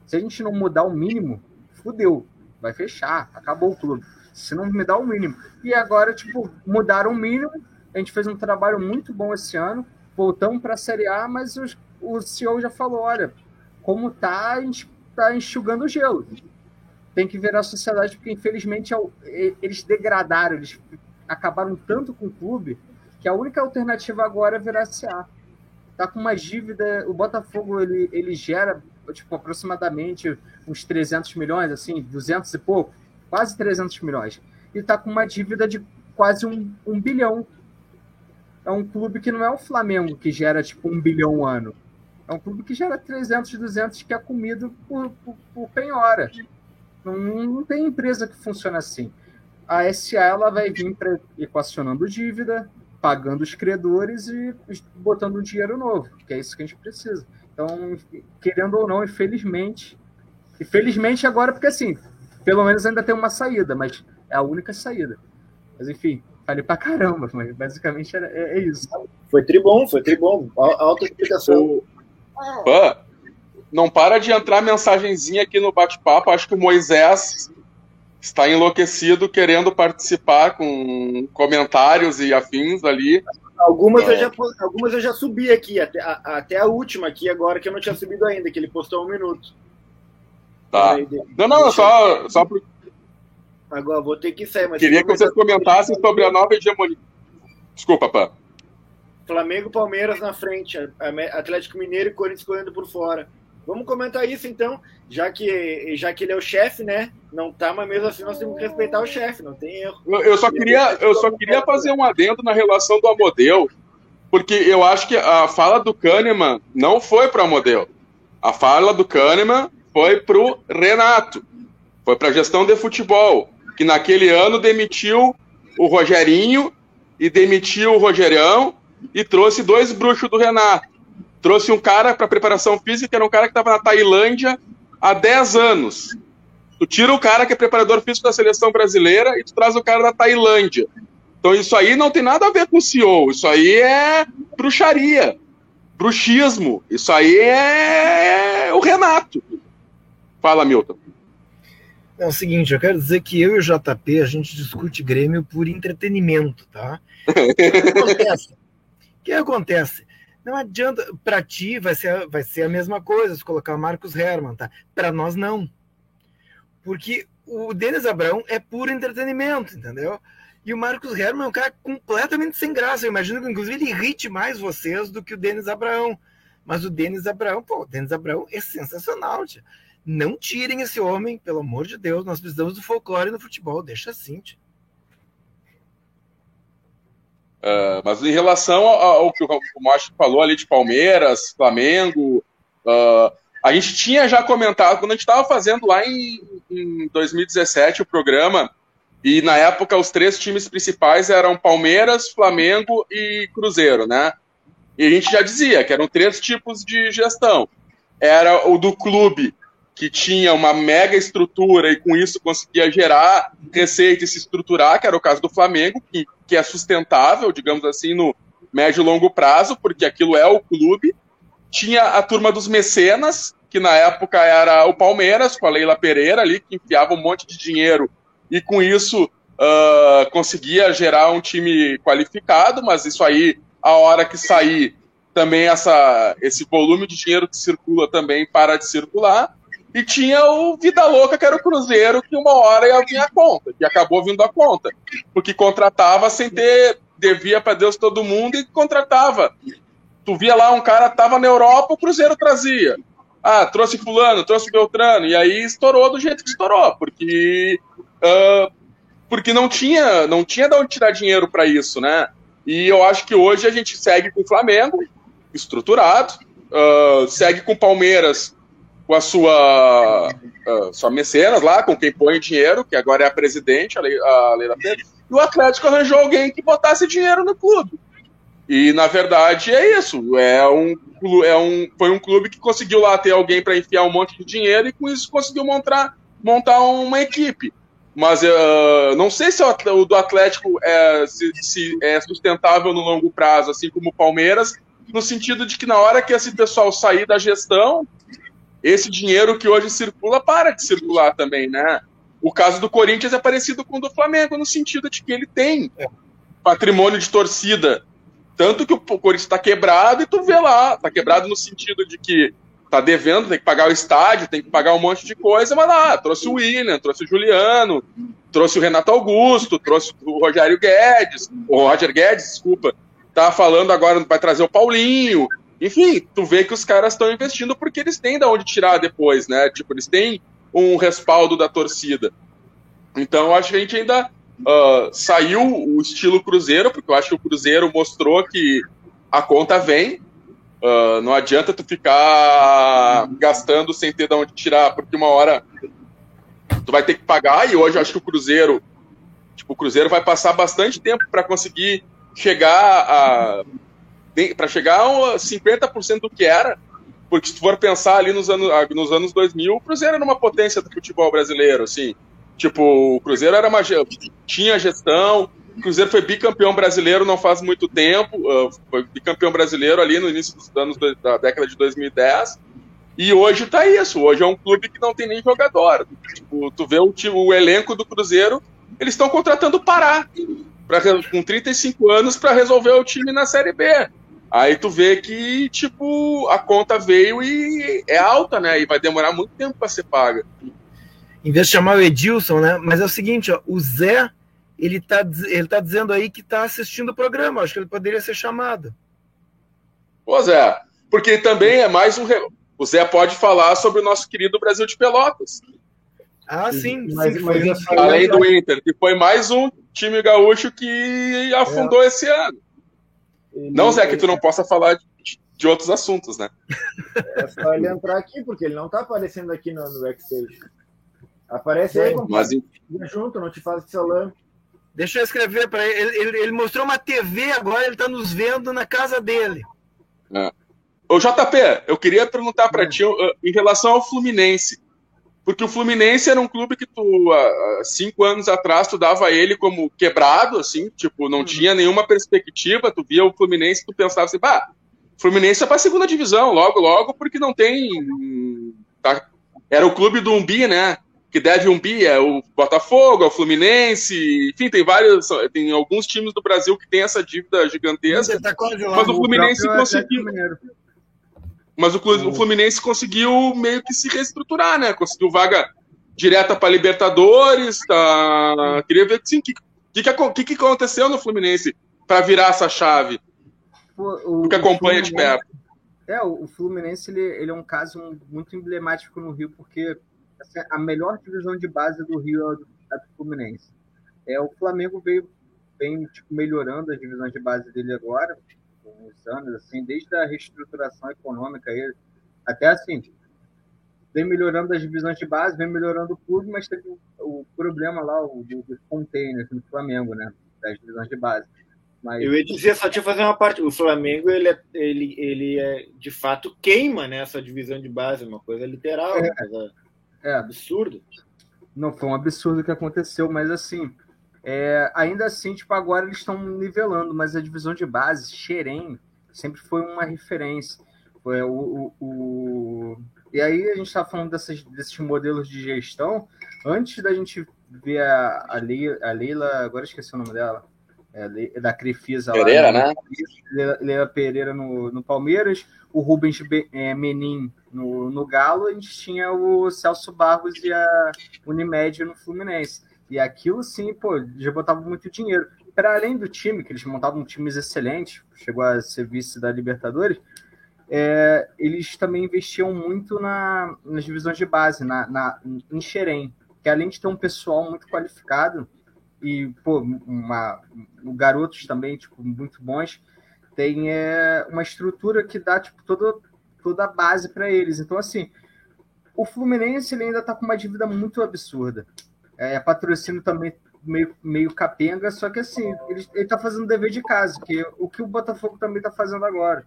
Speaker 4: se a gente não mudar o mínimo, fudeu, vai fechar, acabou o clube. Se não me dá o mínimo. E agora, tipo, mudaram o mínimo, a gente fez um trabalho muito bom esse ano, voltamos para a Série A, mas os, o CEO já falou, olha, como tá, a gente está enxugando o gelo. Tem que ver a sociedade, porque infelizmente é eles degradaram, eles acabaram tanto com o clube que a única alternativa agora é virar SA. Tá com uma dívida, o Botafogo ele, ele gera tipo aproximadamente uns 300 milhões, assim, 200 e pouco, quase 300 milhões. E tá com uma dívida de quase um, um bilhão. É um clube que não é o Flamengo que gera tipo um bilhão ano é um clube que gera 300, 200 que é comido por, por, por penhora. Não, não tem empresa que funciona assim. A SA ela vai vir pra, equacionando dívida, pagando os credores e botando dinheiro novo, que é isso que a gente precisa. Então, querendo ou não, infelizmente, infelizmente agora, porque assim, pelo menos ainda tem uma saída, mas é a única saída. Mas enfim, falei pra caramba, mas basicamente era, é, é isso.
Speaker 5: Foi tribom, foi tribom. Alta explicação.
Speaker 3: Pã, não para de entrar mensagenzinha aqui no bate-papo. Acho que o Moisés está enlouquecido querendo participar com comentários e afins ali.
Speaker 5: Algumas, é. eu, já, algumas eu já subi aqui, até a, até a última aqui agora, que eu não tinha subido ainda, que ele postou um minuto.
Speaker 3: Tá. Não, não, só, só pro...
Speaker 5: Agora vou ter que sair, mas.
Speaker 3: Queria que vocês comentassem sobre a nova hegemonia. Desculpa, Pã.
Speaker 5: Flamengo Palmeiras na frente, Atlético Mineiro e Corinthians correndo por fora. Vamos comentar isso então, já que, já que ele é o chefe, né? Não tá, mas mesmo assim nós temos que respeitar o chefe, não tem erro.
Speaker 3: Eu só queria, eu só queria fazer um adendo na relação do Amodeu, porque eu acho que a fala do Kahneman não foi para o Amodeu. A fala do Kahneman foi para o Renato, foi para a gestão de futebol, que naquele ano demitiu o Rogerinho e demitiu o Rogerão e trouxe dois bruxos do Renato. Trouxe um cara para preparação física, era um cara que estava na Tailândia há 10 anos. Tu tira o cara que é preparador físico da seleção brasileira e tu traz o cara da Tailândia. Então isso aí não tem nada a ver com o CEO, isso aí é bruxaria, bruxismo, isso aí é o Renato. Fala, Milton.
Speaker 2: É o seguinte, eu quero dizer que eu e o JP, a gente discute Grêmio por entretenimento, tá? O que acontece? O que acontece? Não adianta, para ti vai ser, vai ser a mesma coisa se colocar Marcos Herman, tá? Para nós não. Porque o Denis Abrão é puro entretenimento, entendeu? E o Marcos Herman é um cara completamente sem graça. Eu imagino que, inclusive, ele irrite mais vocês do que o Denis Abraão. Mas o Denis Abraão, pô, o Denis Abraão é sensacional, tia. Não tirem esse homem, pelo amor de Deus. Nós precisamos do folclore no futebol. Deixa assim.
Speaker 3: Uh, mas em relação ao, ao que o Márcio falou ali de Palmeiras, Flamengo, uh, a gente tinha já comentado, quando a gente estava fazendo lá em, em 2017 o programa, e na época os três times principais eram Palmeiras, Flamengo e Cruzeiro, né? E a gente já dizia que eram três tipos de gestão. Era o do clube, que tinha uma mega estrutura e com isso conseguia gerar receita e se estruturar, que era o caso do Flamengo, que, que é sustentável, digamos assim, no médio e longo prazo, porque aquilo é o clube. Tinha a turma dos mecenas, que na época era o Palmeiras, com a Leila Pereira ali, que enfiava um monte de dinheiro e com isso uh, conseguia gerar um time qualificado, mas isso aí, a hora que sair, também essa, esse volume de dinheiro que circula também para de circular. E tinha o Vida Louca, que era o Cruzeiro, que uma hora ia vir a conta, que acabou vindo a conta. Porque contratava sem ter, devia para Deus todo mundo e contratava. Tu via lá um cara tava na Europa, o Cruzeiro trazia. Ah, trouxe fulano, trouxe Beltrano, e aí estourou do jeito que estourou, porque uh, porque não tinha, não tinha de onde tirar dinheiro para isso, né? E eu acho que hoje a gente segue com o Flamengo, estruturado, uh, segue com o Palmeiras, com a sua, uh, sua mecenas lá, com quem põe dinheiro, que agora é a presidente, a Leila Pedro, e o Atlético arranjou alguém que botasse dinheiro no clube. E, na verdade, é isso. É um, é um, foi um clube que conseguiu lá ter alguém para enfiar um monte de dinheiro e, com isso, conseguiu montar, montar uma equipe. Mas uh, não sei se o do Atlético é, se, se é sustentável no longo prazo, assim como o Palmeiras, no sentido de que na hora que esse pessoal sair da gestão, esse dinheiro que hoje circula para de circular também, né? O caso do Corinthians é parecido com o do Flamengo, no sentido de que ele tem patrimônio de torcida. Tanto que o Corinthians está quebrado e tu vê lá, está quebrado no sentido de que tá devendo, tem que pagar o estádio, tem que pagar um monte de coisa, mas lá, trouxe o William, trouxe o Juliano, trouxe o Renato Augusto, trouxe o Rogério Guedes, o Roger Guedes, desculpa, tá falando agora, vai trazer o Paulinho, enfim, tu vê que os caras estão investindo porque eles têm de onde tirar depois, né? Tipo, eles têm um respaldo da torcida. Então, acho que a gente ainda uh, saiu o estilo Cruzeiro, porque eu acho que o Cruzeiro mostrou que a conta vem. Uh, não adianta tu ficar gastando sem ter de onde tirar, porque uma hora tu vai ter que pagar. E hoje eu acho que o Cruzeiro, tipo, o Cruzeiro vai passar bastante tempo para conseguir chegar a para chegar a 50% do que era, porque se tu for pensar ali nos anos, ah, nos anos 2000, o Cruzeiro era uma potência do futebol brasileiro, assim. Tipo, o Cruzeiro era uma, tinha gestão, o Cruzeiro foi bicampeão brasileiro não faz muito tempo, uh, foi bicampeão brasileiro ali no início dos anos da década de 2010, e hoje tá isso, hoje é um clube que não tem nem jogador. Tipo, tu vê o, o elenco do Cruzeiro, eles estão contratando Pará, pra, com 35 anos, para resolver o time na Série B. Aí tu vê que, tipo, a conta veio e é alta, né? E vai demorar muito tempo para ser paga.
Speaker 2: Em vez de chamar o Edilson, né? Mas é o seguinte, ó, o Zé, ele tá, ele tá dizendo aí que tá assistindo o programa. Acho que ele poderia ser chamado.
Speaker 3: Pô, Zé, porque também é mais um. O Zé pode falar sobre o nosso querido Brasil de Pelotas.
Speaker 2: Ah, sim.
Speaker 3: Mas, sim mas, mas além do Inter, que foi mais um time gaúcho que afundou é. esse ano. Ele, não, Zé, que tu não possa falar de, de, outros assuntos, né?
Speaker 5: É só ele entrar aqui, porque ele não tá aparecendo aqui no, no backstage. Aparece aí,
Speaker 3: mas
Speaker 5: junto, não te faz que salame.
Speaker 2: Deixa eu escrever para ele. ele. ele. mostrou uma TV agora, ele está nos vendo na casa dele.
Speaker 3: É. Ô, JP, eu queria perguntar para hum. ti em relação ao Fluminense. Porque o Fluminense era um clube que tu, há cinco anos atrás, tu dava ele como quebrado, assim, tipo, não uhum. tinha nenhuma perspectiva, tu via o Fluminense, tu pensava assim, bah, Fluminense é pra segunda divisão, logo, logo, porque não tem. Tá, era o clube do Umbi, né? que deve um bi, é o Botafogo, é o Fluminense, enfim, tem vários, tem alguns times do Brasil que tem essa dívida gigantesca. Tá mas o Fluminense o conseguiu. Mas o, o, Fluminense conseguiu meio que se reestruturar, né? Conseguiu vaga direta para Libertadores. Tá... Queria ver assim, o que, que, que, aconteceu no Fluminense para virar essa chave. O, o que acompanha de perto.
Speaker 4: É, o Fluminense ele, ele é um caso muito emblemático no Rio, porque assim, a melhor divisão de base do Rio é a do Fluminense. É, o Flamengo veio bem tipo, melhorando as divisões de base dele agora, com os anos, assim, desde a reestruturação econômica, ele, até assim, vem melhorando as divisões de base, vem melhorando o clube, mas teve o, o problema lá, o do, do container no Flamengo, né, das divisões de base.
Speaker 5: Mas... Eu ia dizer, só tinha fazer uma parte. O Flamengo, ele é, ele, ele é de fato queima né, essa divisão de base, uma coisa literal, é. uma coisa é. absurdo.
Speaker 4: Não foi um absurdo que aconteceu, mas assim, é, ainda assim, tipo, agora eles estão nivelando, mas a divisão de base, Xerém, sempre foi uma referência. O, o, o... E aí a gente está falando dessas, desses modelos de gestão. Antes da gente ver a, a, Leila, a Leila, agora esqueci o nome dela, é, da Crefisa
Speaker 3: Pereira, lá, né?
Speaker 4: Leila Pereira no, no Palmeiras, o Rubens é, Menin no, no Galo, a gente tinha o Celso Barros e a Unimed no Fluminense. E aquilo sim, pô, já botava muito dinheiro. Para além do time, que eles montavam times excelentes, chegou a ser vice da Libertadores, é, eles também investiam muito na, nas divisões de base, na, na, em Xerém, que além de ter um pessoal muito qualificado, e pô, uma, garotos também tipo, muito bons, tem é, uma estrutura que dá tipo, toda, toda a base para eles. Então, assim, o Fluminense ele ainda está com uma dívida muito absurda. É, patrocínio também meio, meio capenga, só que assim, ele, está fazendo dever de casa, que o que o Botafogo também está fazendo agora.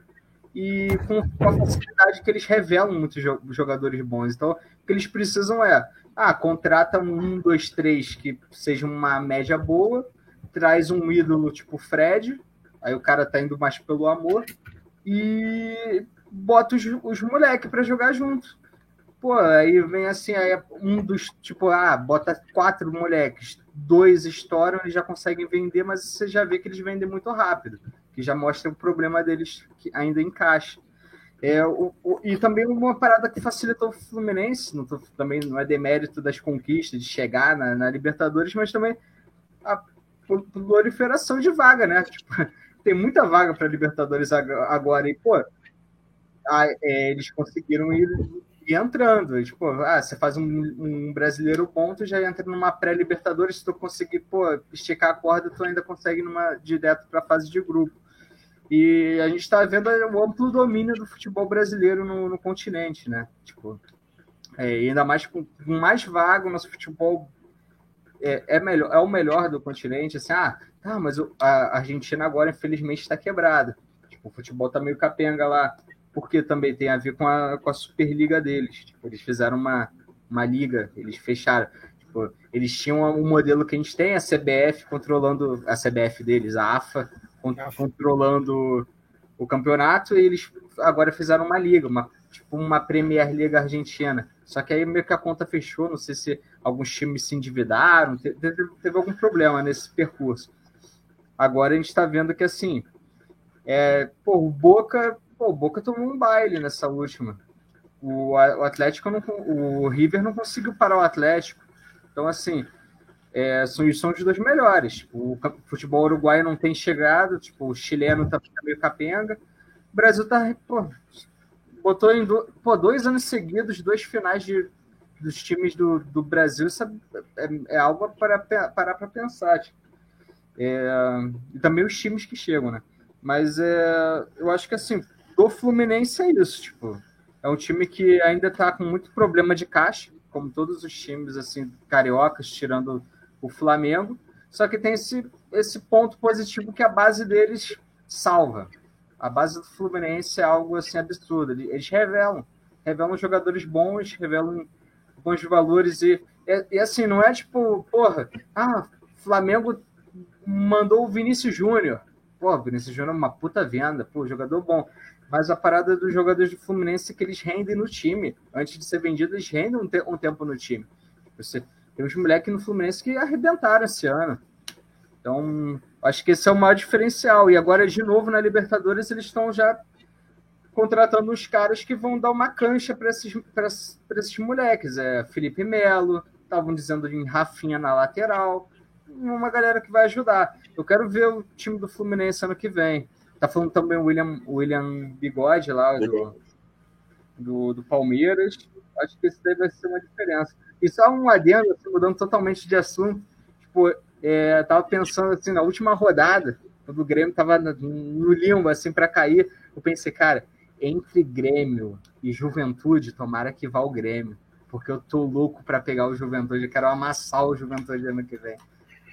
Speaker 4: E com, com, a facilidade que eles revelam muitos jogadores bons. Então, o que eles precisam é ah, contrata um, dois, três que seja uma média boa, traz um ídolo tipo Fred, aí o cara tá indo mais pelo amor, e bota os, os moleques para jogar junto. Pô, aí vem assim, aí um dos, tipo, ah, bota quatro moleques, dois estouram, eles já conseguem vender, mas você já vê que eles vendem muito rápido, que já mostra o problema deles que ainda encaixa. É, o, o, e também uma parada que facilitou o Fluminense, não tô, também não é demérito das conquistas, de chegar na, na Libertadores, mas também a proliferação de vaga, né? Tipo, (laughs) tem muita vaga para Libertadores agora, e, pô, a, é, eles conseguiram ir, ir entrando. Tipo, ah, você faz um, um brasileiro ponto, já entra numa pré-Libertadores, se tu conseguir, pô, esticar a corda, tu ainda consegue numa direto para a fase de grupo. E a gente está vendo o amplo domínio do futebol brasileiro no, no continente, né? Tipo, é, ainda mais com, mais vago, nosso futebol é, é, melhor, é o melhor do continente. Assim, ah, tá, mas a Argentina agora, infelizmente, está quebrada. Tipo, o futebol está meio capenga lá, porque também tem a ver com a, com a Superliga deles. Tipo, eles fizeram uma, uma liga, eles fecharam. Tipo, eles tinham um modelo que a gente tem, a CBF controlando a CBF deles, a AFA controlando o campeonato, e eles agora fizeram uma liga, uma, tipo uma Premier Liga Argentina. Só que aí meio que a conta fechou, não sei se alguns times se endividaram, teve, teve algum problema nesse percurso. Agora a gente está vendo que assim, é, pô, o Boca, pô, o Boca tomou um baile nessa última. O, o Atlético não, o River não conseguiu parar o Atlético. Então assim, é, são, são os dois melhores. O futebol uruguaio não tem chegado, tipo, o chileno tá meio capenga. O Brasil tá, pô, botou em do, pô, dois anos seguidos, dois finais de, dos times do, do Brasil, isso é, é, é algo para parar para pensar. Tipo. É, e também os times que chegam, né? Mas é, eu acho que assim, do Fluminense é isso, tipo, é um time que ainda está com muito problema de caixa, como todos os times assim cariocas, tirando o Flamengo, só que tem esse, esse ponto positivo que a base deles salva. A base do Fluminense é algo assim absurdo. Eles revelam, revelam jogadores bons, revelam bons valores e, e, e assim, não é tipo, porra, ah, Flamengo mandou o Vinícius Júnior. Pô, Vinícius Júnior é uma puta venda, pô, jogador bom. Mas a parada dos jogadores do Fluminense é que eles rendem no time. Antes de ser vendidos, eles rendem um, te um tempo no time. Você, tem uns moleques no Fluminense que arrebentaram esse ano. Então, acho que esse é o maior diferencial. E agora, de novo, na Libertadores, eles estão já contratando uns caras que vão dar uma cancha para esses, esses moleques. É Felipe Melo, estavam dizendo em Rafinha na lateral. Uma galera que vai ajudar. Eu quero ver o time do Fluminense ano que vem. Tá falando também o William, William Bigode lá do, do, do, Palmeiras. Acho que isso daí vai ser uma diferença. E só um adendo, assim, mudando totalmente de assunto. Tipo, é, tava pensando assim, na última rodada, quando o Grêmio tava no limbo, assim, para cair, eu pensei, cara, entre Grêmio e Juventude, tomara que vá o Grêmio, porque eu tô louco para pegar o Juventude, eu quero amassar o Juventude ano que vem.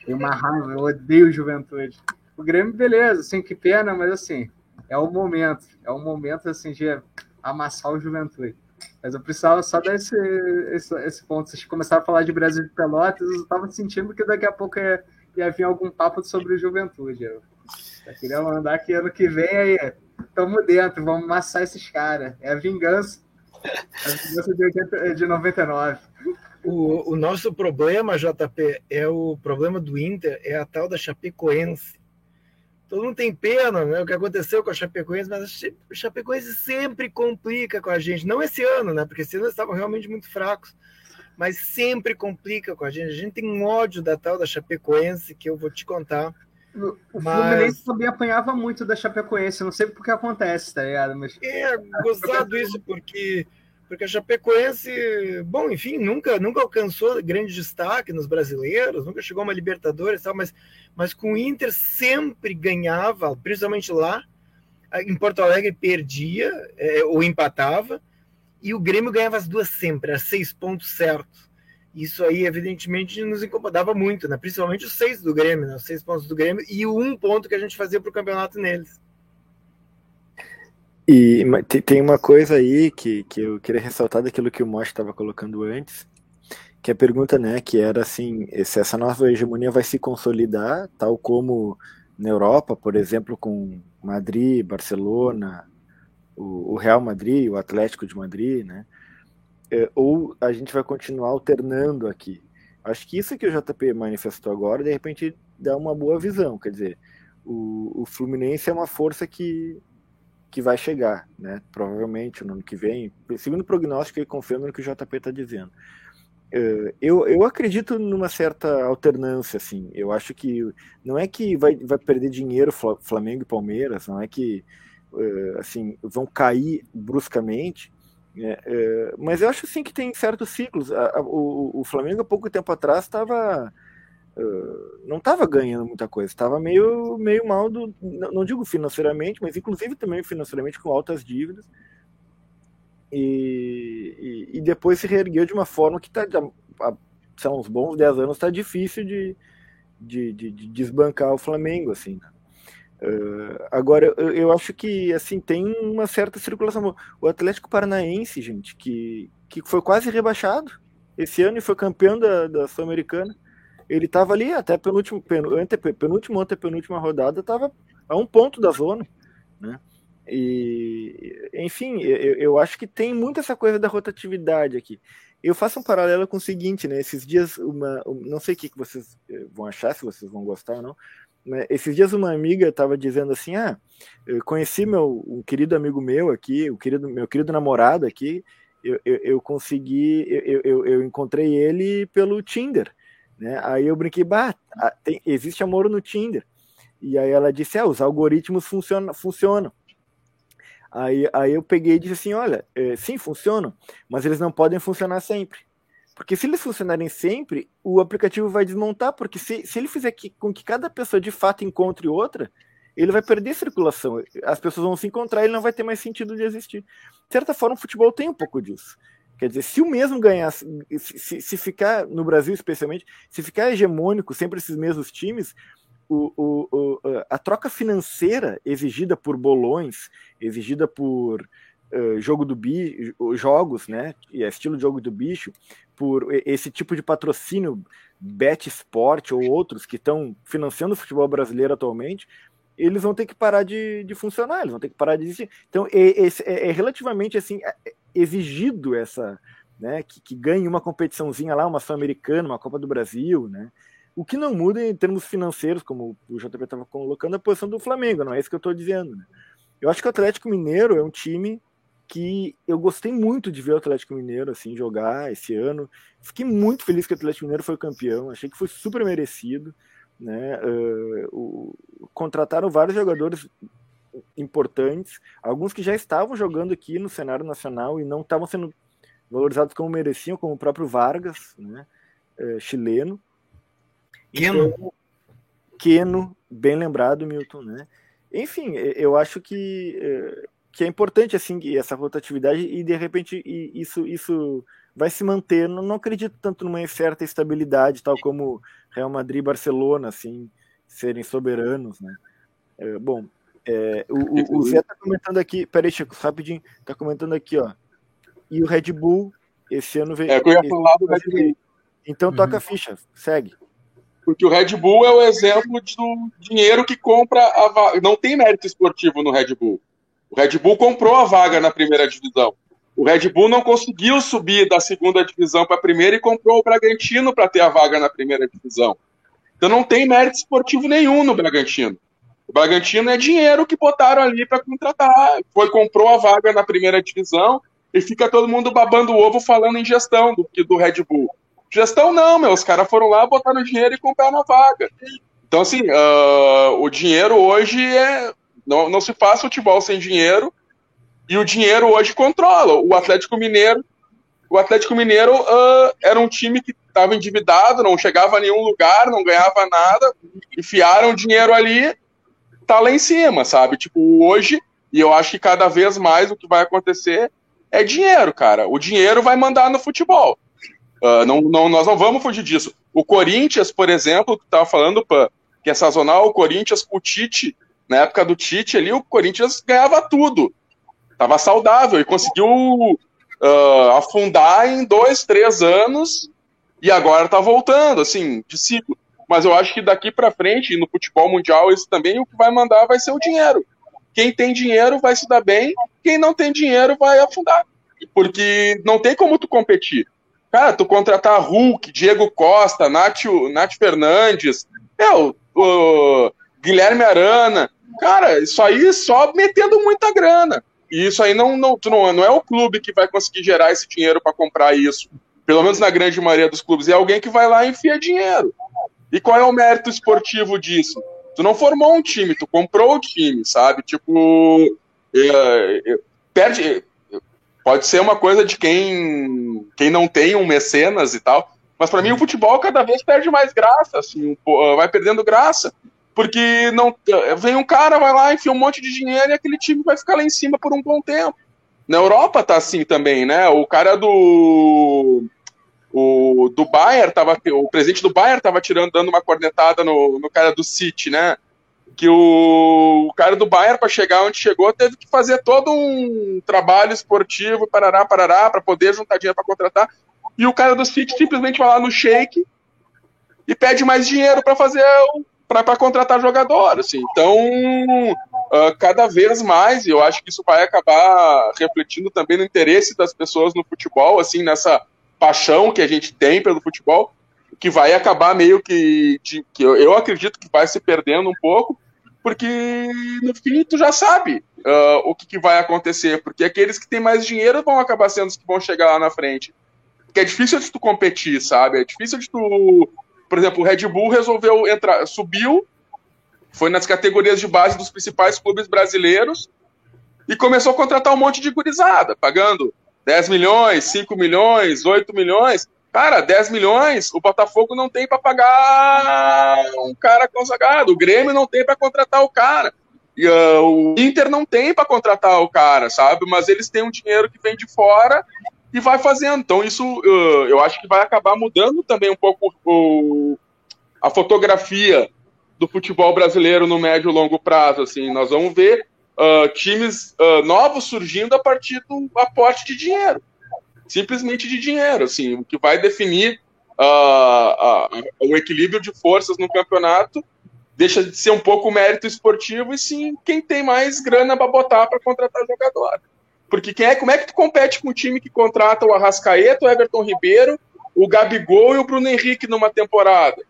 Speaker 4: Tenho uma raiva, eu odeio Juventude. O Grêmio, beleza, assim, que pena, mas assim, é o momento, é o momento, assim, de amassar o Juventude. Mas eu precisava só dar esse, esse, esse ponto. Vocês começaram a falar de Brasil de Pelotas, eu estava sentindo que daqui a pouco ia, ia vir algum papo sobre Juventude. Eu, queria mandar que ano que vem aí Tamo dentro, vamos amassar esses caras. É a vingança. A vingança de, 80, de 99.
Speaker 2: O, o nosso problema, JP, é o problema do Inter, é a tal da Chapecoense. Todo mundo tem pena, né? O que aconteceu com a Chapecoense, mas a Chapecoense sempre complica com a gente. Não esse ano, né? Porque esse ano eles estavam realmente muito fracos. Mas sempre complica com a gente. A gente tem um ódio da tal da Chapecoense que eu vou te contar.
Speaker 4: O mas... Fluminense também apanhava muito da Chapecoense, não sei porque acontece, tá ligado? Mas...
Speaker 2: É, gozado isso, porque, porque a Chapecoense, bom, enfim, nunca, nunca alcançou grande destaque nos brasileiros, nunca chegou a uma Libertadores tal, mas, mas com o Inter sempre ganhava, principalmente lá, em Porto Alegre perdia é, ou empatava, e o Grêmio ganhava as duas sempre, era seis pontos certos. Isso aí, evidentemente, nos incomodava muito, né? principalmente os seis do Grêmio, né? os seis pontos do Grêmio e o um ponto que a gente fazia para o campeonato neles.
Speaker 5: E tem uma coisa aí que, que eu queria ressaltar daquilo que o Mosh estava colocando antes, que é a pergunta, né, que era assim, se essa nova hegemonia vai se consolidar, tal como na Europa, por exemplo, com Madrid, Barcelona, o, Real Madrid, o Atlético de Madrid, né, é, ou a gente vai continuar alternando aqui. Acho que isso que o JP manifestou agora, de repente, dá uma boa visão. Quer dizer, o, o Fluminense é uma força que, que vai chegar, né? Provavelmente no ano que vem. Segundo o prognóstico, ele confirma no que o JP está dizendo. É, eu, eu acredito numa certa alternância, assim. Eu acho que não é que vai, vai perder dinheiro Flamengo e Palmeiras, não é que é, assim vão cair bruscamente, é, é, mas eu acho sim que tem certos ciclos. O, o, Flamengo, há pouco tempo atrás, estava. Uh, não estava ganhando muita coisa, estava meio, meio mal, do, não, digo financeiramente, mas inclusive também financeiramente com altas dívidas. E, e, e depois se reergueu de uma forma que está, são uns bons 10 anos, está difícil de, de, de, de, desbancar o Flamengo. assim? Uh, agora, eu, eu, acho que assim tem uma certa circulação. O Atlético Paranaense, gente, que, que foi quase rebaixado esse ano e foi campeão da, da Sul-Americana. Ele estava ali até penúltimo, penúltimo, ante penúltima rodada, estava a um ponto da zona, né? E, enfim, eu, eu acho que tem muito essa coisa da rotatividade aqui. Eu faço um paralelo com o seguinte, né? Esses dias, uma, não sei o que vocês eh, vão achar, se vocês vão gostar ou não, esses dias uma amiga estava dizendo assim, ah, eu conheci meu um querido amigo meu aqui, o querido meu querido namorado aqui, eu, eu, eu consegui, eu, eu, eu, encontrei ele pelo Tinder, né? Aí eu brinquei, bah, tem, existe amor no Tinder. E aí ela disse, ah, os algoritmos funcionam, funcionam. Aí, aí eu peguei e disse assim, olha, é, sim, funcionam, mas eles não podem funcionar sempre. Porque se eles funcionarem sempre, o aplicativo vai desmontar, porque se, se ele fizer que, com que cada pessoa de fato encontre outra, ele vai perder circulação. As pessoas vão se encontrar e ele não vai ter mais sentido de existir. De certa forma, o futebol tem um pouco disso. Quer dizer, se o mesmo ganhar, se, se ficar, no Brasil especialmente, se ficar hegemônico sempre esses mesmos times, o, o, o, a troca financeira exigida por bolões, exigida por uh, jogo do bicho, jogos, né? É estilo de jogo do bicho, por esse tipo de patrocínio, Bet Sport ou outros que estão financiando o futebol brasileiro atualmente, eles vão ter que parar de, de funcionar, eles vão ter que parar de existir. Então, é, é, é relativamente assim é, é exigido essa, né, que, que ganhe uma competiçãozinha lá, uma Sul-Americana, uma Copa do Brasil, né? O que não muda em termos financeiros, como o JP estava colocando, a posição do Flamengo, não é isso que eu estou dizendo. Né? Eu acho que o Atlético Mineiro é um time que eu gostei muito de ver o Atlético Mineiro assim jogar esse ano. Fiquei muito feliz que o Atlético Mineiro foi campeão. Achei que foi super merecido. Né? Uh, o, contrataram vários jogadores importantes, alguns que já estavam jogando aqui no cenário nacional e não estavam sendo valorizados como mereciam, como o próprio Vargas, né? Uh, chileno.
Speaker 2: Queno.
Speaker 5: Então, Queno, bem lembrado, Milton, né? Enfim, eu acho que uh, que é importante assim essa rotatividade e de repente isso isso vai se manter. Não, não acredito tanto numa certa estabilidade, tal como Real Madrid, Barcelona, assim, serem soberanos, né? É, bom, é, o, o, Zé tá comentando aqui, peraí, Chico, rapidinho, tá comentando aqui, ó. E o Red Bull esse ano veio.
Speaker 3: É, eu ia falar do Red Bull.
Speaker 5: Então toca uhum. a ficha, segue.
Speaker 3: Porque o Red Bull é o exemplo do dinheiro que compra a vaga. Não tem mérito esportivo no Red Bull. O Red Bull comprou a vaga na primeira divisão. O Red Bull não conseguiu subir da segunda divisão para a primeira e comprou o Bragantino para ter a vaga na primeira divisão. Então não tem mérito esportivo nenhum no Bragantino. O Bragantino é dinheiro que botaram ali para contratar. Foi, comprou a vaga na primeira divisão e fica todo mundo babando o ovo falando em gestão do, do Red Bull. Gestão não, meu. Os caras foram lá, botaram dinheiro e compraram a vaga. Então, assim, uh, o dinheiro hoje é não, não se faz futebol sem dinheiro e o dinheiro hoje controla. O Atlético Mineiro, o Atlético Mineiro uh, era um time que estava endividado, não chegava a nenhum lugar, não ganhava nada, enfiaram dinheiro ali, tá lá em cima, sabe? Tipo, hoje, e eu acho que cada vez mais o que vai acontecer é dinheiro, cara. O dinheiro vai mandar no futebol. Uh, não, não, nós não vamos fugir disso. O Corinthians, por exemplo, que estava falando, que é sazonal, o Corinthians com o Tite na época do Tite ali, o Corinthians ganhava tudo. Tava saudável e conseguiu uh, afundar em dois, três anos e agora tá voltando, assim, de ciclo. Mas eu acho que daqui para frente, no futebol mundial, isso também o que vai mandar vai ser o dinheiro. Quem tem dinheiro vai se dar bem, quem não tem dinheiro vai afundar. Porque não tem como tu competir. Cara, tu contratar Hulk, Diego Costa, Nath, Nath Fernandes, é, o Guilherme Arana, Cara, isso aí só metendo muita grana. E isso aí não, não, não, não é o clube que vai conseguir gerar esse dinheiro para comprar isso. Pelo menos na grande maioria dos clubes. É alguém que vai lá e enfia dinheiro. E qual é o mérito esportivo disso? Tu não formou um time, tu comprou o time, sabe? Tipo, é, é, perde. Pode ser uma coisa de quem, quem não tem um mecenas e tal. Mas para mim o futebol cada vez perde mais graça, assim, vai perdendo graça porque não vem um cara, vai lá, enfia um monte de dinheiro e aquele time vai ficar lá em cima por um bom tempo. Na Europa tá assim também, né? O cara do o do Bayern tava, o presidente do Bayern tava tirando dando uma cornetada no, no cara do City, né? Que o, o cara do Bayern para chegar onde chegou teve que fazer todo um trabalho esportivo, parará, parará, para poder juntar dinheiro para contratar. E o cara do City simplesmente vai lá no shake e pede mais dinheiro para fazer para contratar jogador. Assim. Então, uh, cada vez mais, eu acho que isso vai acabar refletindo também no interesse das pessoas no futebol, assim, nessa paixão que a gente tem pelo futebol, que vai acabar meio que, de, que eu, eu, acredito que vai se perdendo um pouco, porque no fim tu já sabe uh, o que, que, vai acontecer, porque aqueles que têm mais dinheiro vão acabar sendo os que vão chegar lá na frente. Porque é difícil de tu competir, sabe? É difícil de tu por exemplo, o Red Bull resolveu entrar, subiu, foi nas categorias de base dos principais clubes brasileiros e começou a contratar um monte de gurizada, pagando 10 milhões, 5 milhões, 8 milhões. Cara, 10 milhões, o Botafogo não tem para pagar um cara consagrado, o Grêmio não tem para contratar o cara. E, uh, o Inter não tem para contratar o cara, sabe? Mas eles têm um dinheiro que vem de fora e vai fazendo. Então, isso uh, eu acho que vai acabar mudando também um pouco o, a fotografia do futebol brasileiro no médio e longo prazo. Assim, nós vamos ver uh, times uh, novos surgindo a partir do aporte de dinheiro, simplesmente de dinheiro. Assim, o que vai definir o equilíbrio de forças no campeonato deixa de ser um pouco mérito esportivo e sim quem tem mais grana para botar para contratar jogador. Porque quem é, como é que tu compete com um time que contrata o Arrascaeta, o Everton Ribeiro, o Gabigol e o Bruno Henrique numa temporada?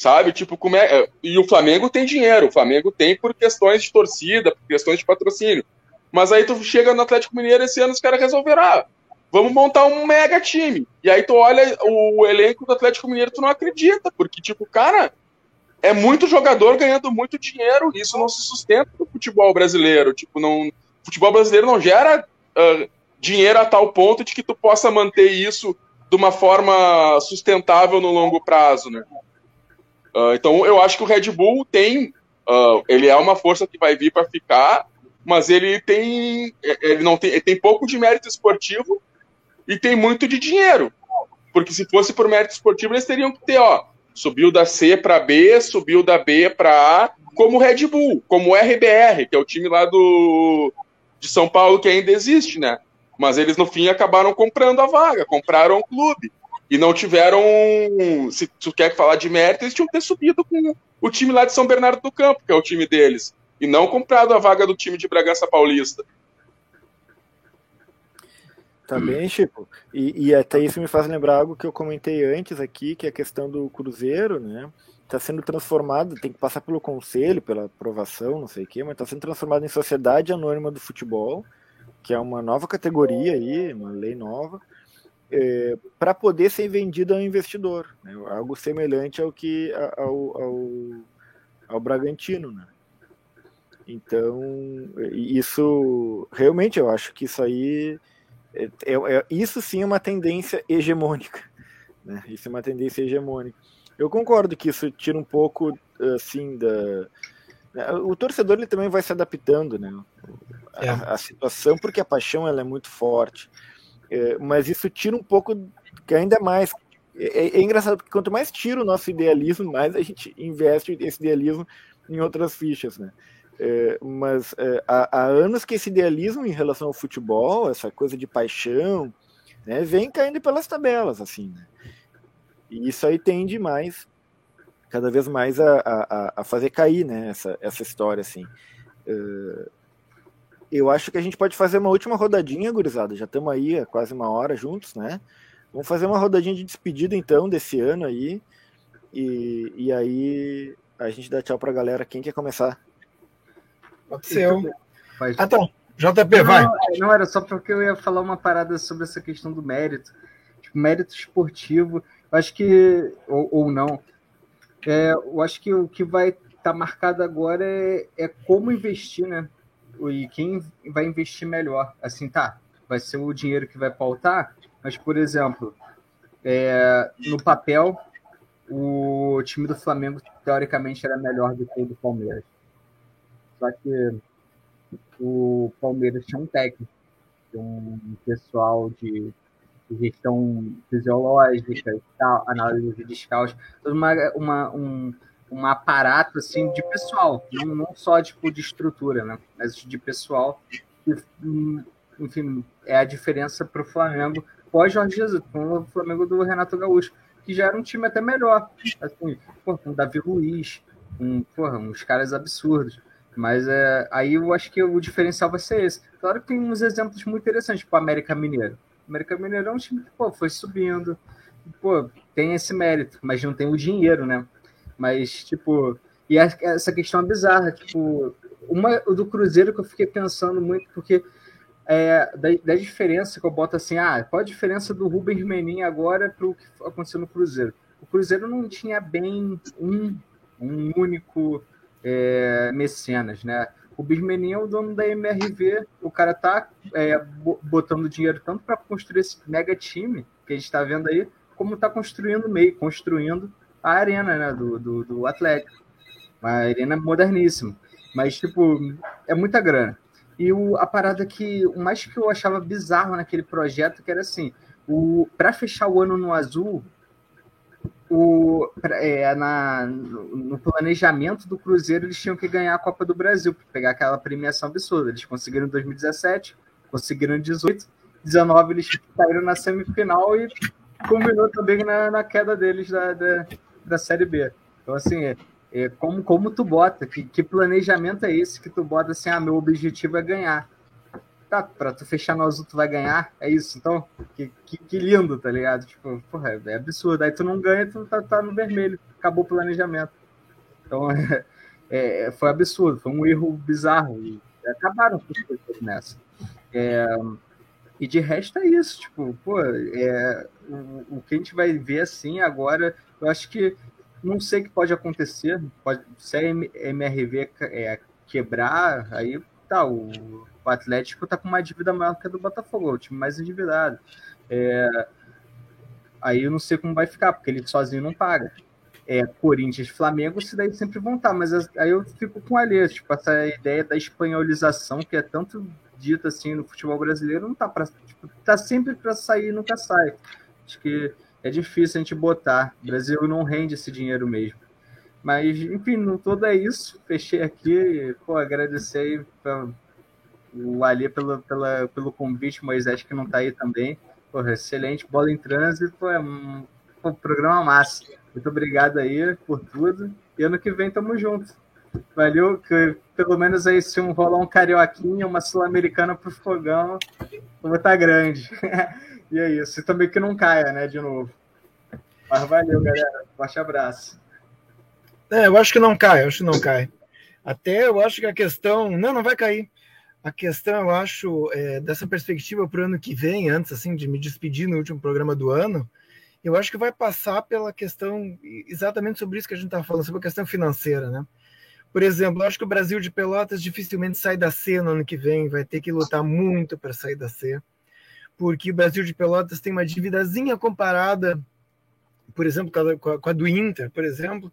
Speaker 3: Sabe? Tipo, como é. E o Flamengo tem dinheiro, o Flamengo tem por questões de torcida, por questões de patrocínio. Mas aí tu chega no Atlético Mineiro esse ano os caras resolveram, ah, vamos montar um mega time. E aí tu olha o elenco do Atlético Mineiro, tu não acredita, porque, tipo, cara, é muito jogador ganhando muito dinheiro, e isso não se sustenta no futebol brasileiro. Tipo, não. O futebol brasileiro não gera uh, dinheiro a tal ponto de que tu possa manter isso de uma forma sustentável no longo prazo, né? Uh, então eu acho que o Red Bull tem, uh, ele é uma força que vai vir para ficar, mas ele tem, ele não tem, ele tem pouco de mérito esportivo e tem muito de dinheiro, porque se fosse por mérito esportivo eles teriam que ter, ó, subiu da C para B, subiu da B para A, como o Red Bull, como o RBR, que é o time lá do de São Paulo que ainda existe, né? Mas eles no fim acabaram comprando a vaga, compraram o clube e não tiveram. Se tu quer falar de mérito, eles tinham que ter subido com o time lá de São Bernardo do Campo, que é o time deles, e não comprado a vaga do time de Bragança Paulista.
Speaker 5: Também, Chico. E, e, até isso me faz lembrar algo que eu comentei antes aqui, que é a questão do Cruzeiro, né? Está sendo transformado, tem que passar pelo conselho, pela aprovação, não sei o quê, mas está sendo transformado em Sociedade Anônima do Futebol, que é uma nova categoria aí, uma lei nova, é, para poder ser vendido ao investidor, né? algo semelhante ao que ao, ao, ao Bragantino, né? Então isso realmente eu acho que isso aí é, é, é, isso sim é uma tendência hegemônica, né? Isso é uma tendência hegemônica. Eu concordo que isso tira um pouco assim da né? o torcedor ele também vai se adaptando, né? A, é. a situação porque a paixão ela é muito forte. É, mas isso tira um pouco, que ainda mais. É, é, engraçado, porque quanto mais tira o nosso idealismo, mais a gente investe esse idealismo em outras fichas, né? É, mas é, há, há, anos que esse idealismo em relação ao futebol, essa coisa de paixão, né, vem caindo pelas tabelas, assim, né? E isso aí tende mais, cada vez mais a, a, a fazer cair, né, essa, essa história, assim. Eu acho que a gente pode fazer uma última rodadinha, gurizada. Já estamos aí há quase uma hora juntos, né? Vamos fazer uma rodadinha de despedida então desse ano aí. E, e aí a gente dá tchau pra galera. Quem quer começar?
Speaker 2: Pode ser eu.
Speaker 5: Ah, tá. JP, não, vai.
Speaker 4: Não, era só porque eu ia falar uma parada sobre essa questão do mérito. Tipo, mérito esportivo. Eu acho que. Ou, ou não. É, eu acho que o que vai estar tá marcado agora é, é como investir, né? E quem vai investir melhor. Assim, tá, vai ser o dinheiro que vai pautar, mas, por exemplo, é, no papel, o time do Flamengo, teoricamente, era melhor do que o do Palmeiras. Só que o Palmeiras tinha um técnico, um pessoal de gestão fisiológica tal, análise de toda uma, uma, um, um aparato assim de pessoal, não, não só tipo de estrutura, né? Mas de pessoal. Hum, enfim, é a diferença para o Flamengo pós Jorge Jesus, com o Flamengo do Renato Gaúcho, que já era um time até melhor, assim, pô, com Davi Luiz, com porra, uns caras absurdos. Mas é, aí eu acho que o diferencial vai ser esse. Claro que tem uns exemplos muito interessantes, tipo o América Mineiro. O América Mineiro é um time que pô, foi subindo, pô, tem esse mérito, mas não tem o dinheiro, né? Mas, tipo, e essa questão é bizarra, tipo, uma do Cruzeiro que eu fiquei pensando muito, porque é, da, da, diferença que eu boto assim, ah, qual a diferença do Rubens Menin agora para o que aconteceu no Cruzeiro? O Cruzeiro não tinha bem um, um único é, mecenas, né? O Menin é o dono da MRV, o cara tá é, botando dinheiro tanto para construir esse mega time que a gente está vendo aí, como tá construindo meio, construindo a arena né, do, do, do Atlético. Uma arena moderníssima. Mas, tipo, é muita grana. E o, a parada que. O mais que eu achava bizarro naquele projeto, que era assim: o para fechar o ano no azul, o, é, na, no planejamento do Cruzeiro, eles tinham que ganhar a Copa do Brasil, para pegar aquela premiação absurda. Eles conseguiram em 2017, conseguiram em 18, 19 eles caíram na semifinal e combinou também na, na queda deles da, da, da Série B. Então, assim, é, é, como, como tu bota, que, que planejamento é esse que tu bota assim, ah, meu objetivo é ganhar. tá, pra tu fechar no azul tu vai ganhar, é isso, então, que, que, que lindo, tá ligado? Tipo, porra, é, é absurdo, aí tu não ganha, tu tá, tá no vermelho, acabou o planejamento. Então, (laughs) é, é, foi absurdo, foi um erro bizarro, e acabaram com as coisas nessa. É, e de resto é isso, tipo, pô, é, o, o, que a gente vai ver assim agora, eu acho que não sei o que pode acontecer, pode, se a MRV é, quebrar, aí tá, o, o, Atlético tá com uma dívida maior que a do Botafogo, o time mais endividado. É, aí eu não sei como vai ficar, porque ele sozinho não paga. É, Corinthians Flamengo, se daí sempre vão estar, tá, mas aí eu fico com a Alê, tipo, essa ideia da espanholização que é tanto dita assim no futebol brasileiro, não tá para tipo, tá sempre para sair e nunca sai. Acho que é difícil a gente botar. O Brasil não rende esse dinheiro mesmo. Mas, enfim, no todo é isso. Fechei aqui. Pô, agradecer aí pra, o Ali pelo, pela, pelo convite, Moisés que não está aí também. Porra, excelente. Bola em trânsito. É um, um programa massa. Muito obrigado aí por tudo. E ano que vem tamo junto. Valeu, que pelo menos aí se um rolar um carioquinha, uma sul-americana pro fogão, vou estar grande. (laughs) e é isso. E também que não caia, né, de novo. Mas valeu, galera. Forte abraço.
Speaker 2: É, eu acho que não cai, eu acho que não cai. Até eu acho que a questão. Não, não vai cair. A questão, eu acho, é, dessa perspectiva para o ano que vem, antes assim de me despedir no último programa do ano, eu acho que vai passar pela questão exatamente sobre isso que a gente estava falando, sobre a questão financeira, né? Por exemplo, acho que o Brasil de Pelotas dificilmente sai da C no ano que vem, vai ter que lutar muito para sair da C, porque o Brasil de Pelotas tem uma dívidazinha comparada, por exemplo, com a, com a do Inter, por exemplo,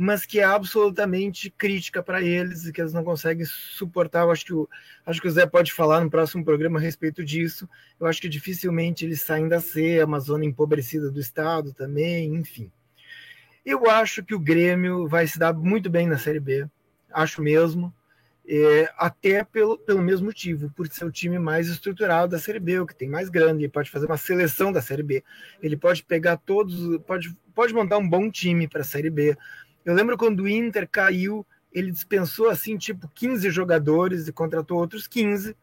Speaker 2: mas que é absolutamente crítica para eles e que eles não conseguem suportar. Eu acho que o, acho que o Zé pode falar no próximo programa a respeito disso. Eu acho que dificilmente eles saem da C, uma zona empobrecida do Estado também, enfim. Eu acho que o Grêmio vai se dar muito bem na Série B, acho mesmo, é, até pelo, pelo mesmo motivo, por ser o time mais estruturado da Série B, o que tem mais grande, ele pode fazer uma seleção da Série B, ele pode pegar todos, pode, pode montar um bom time para a Série B eu lembro quando o Inter caiu, ele dispensou assim, tipo, 15 jogadores e contratou outros 15.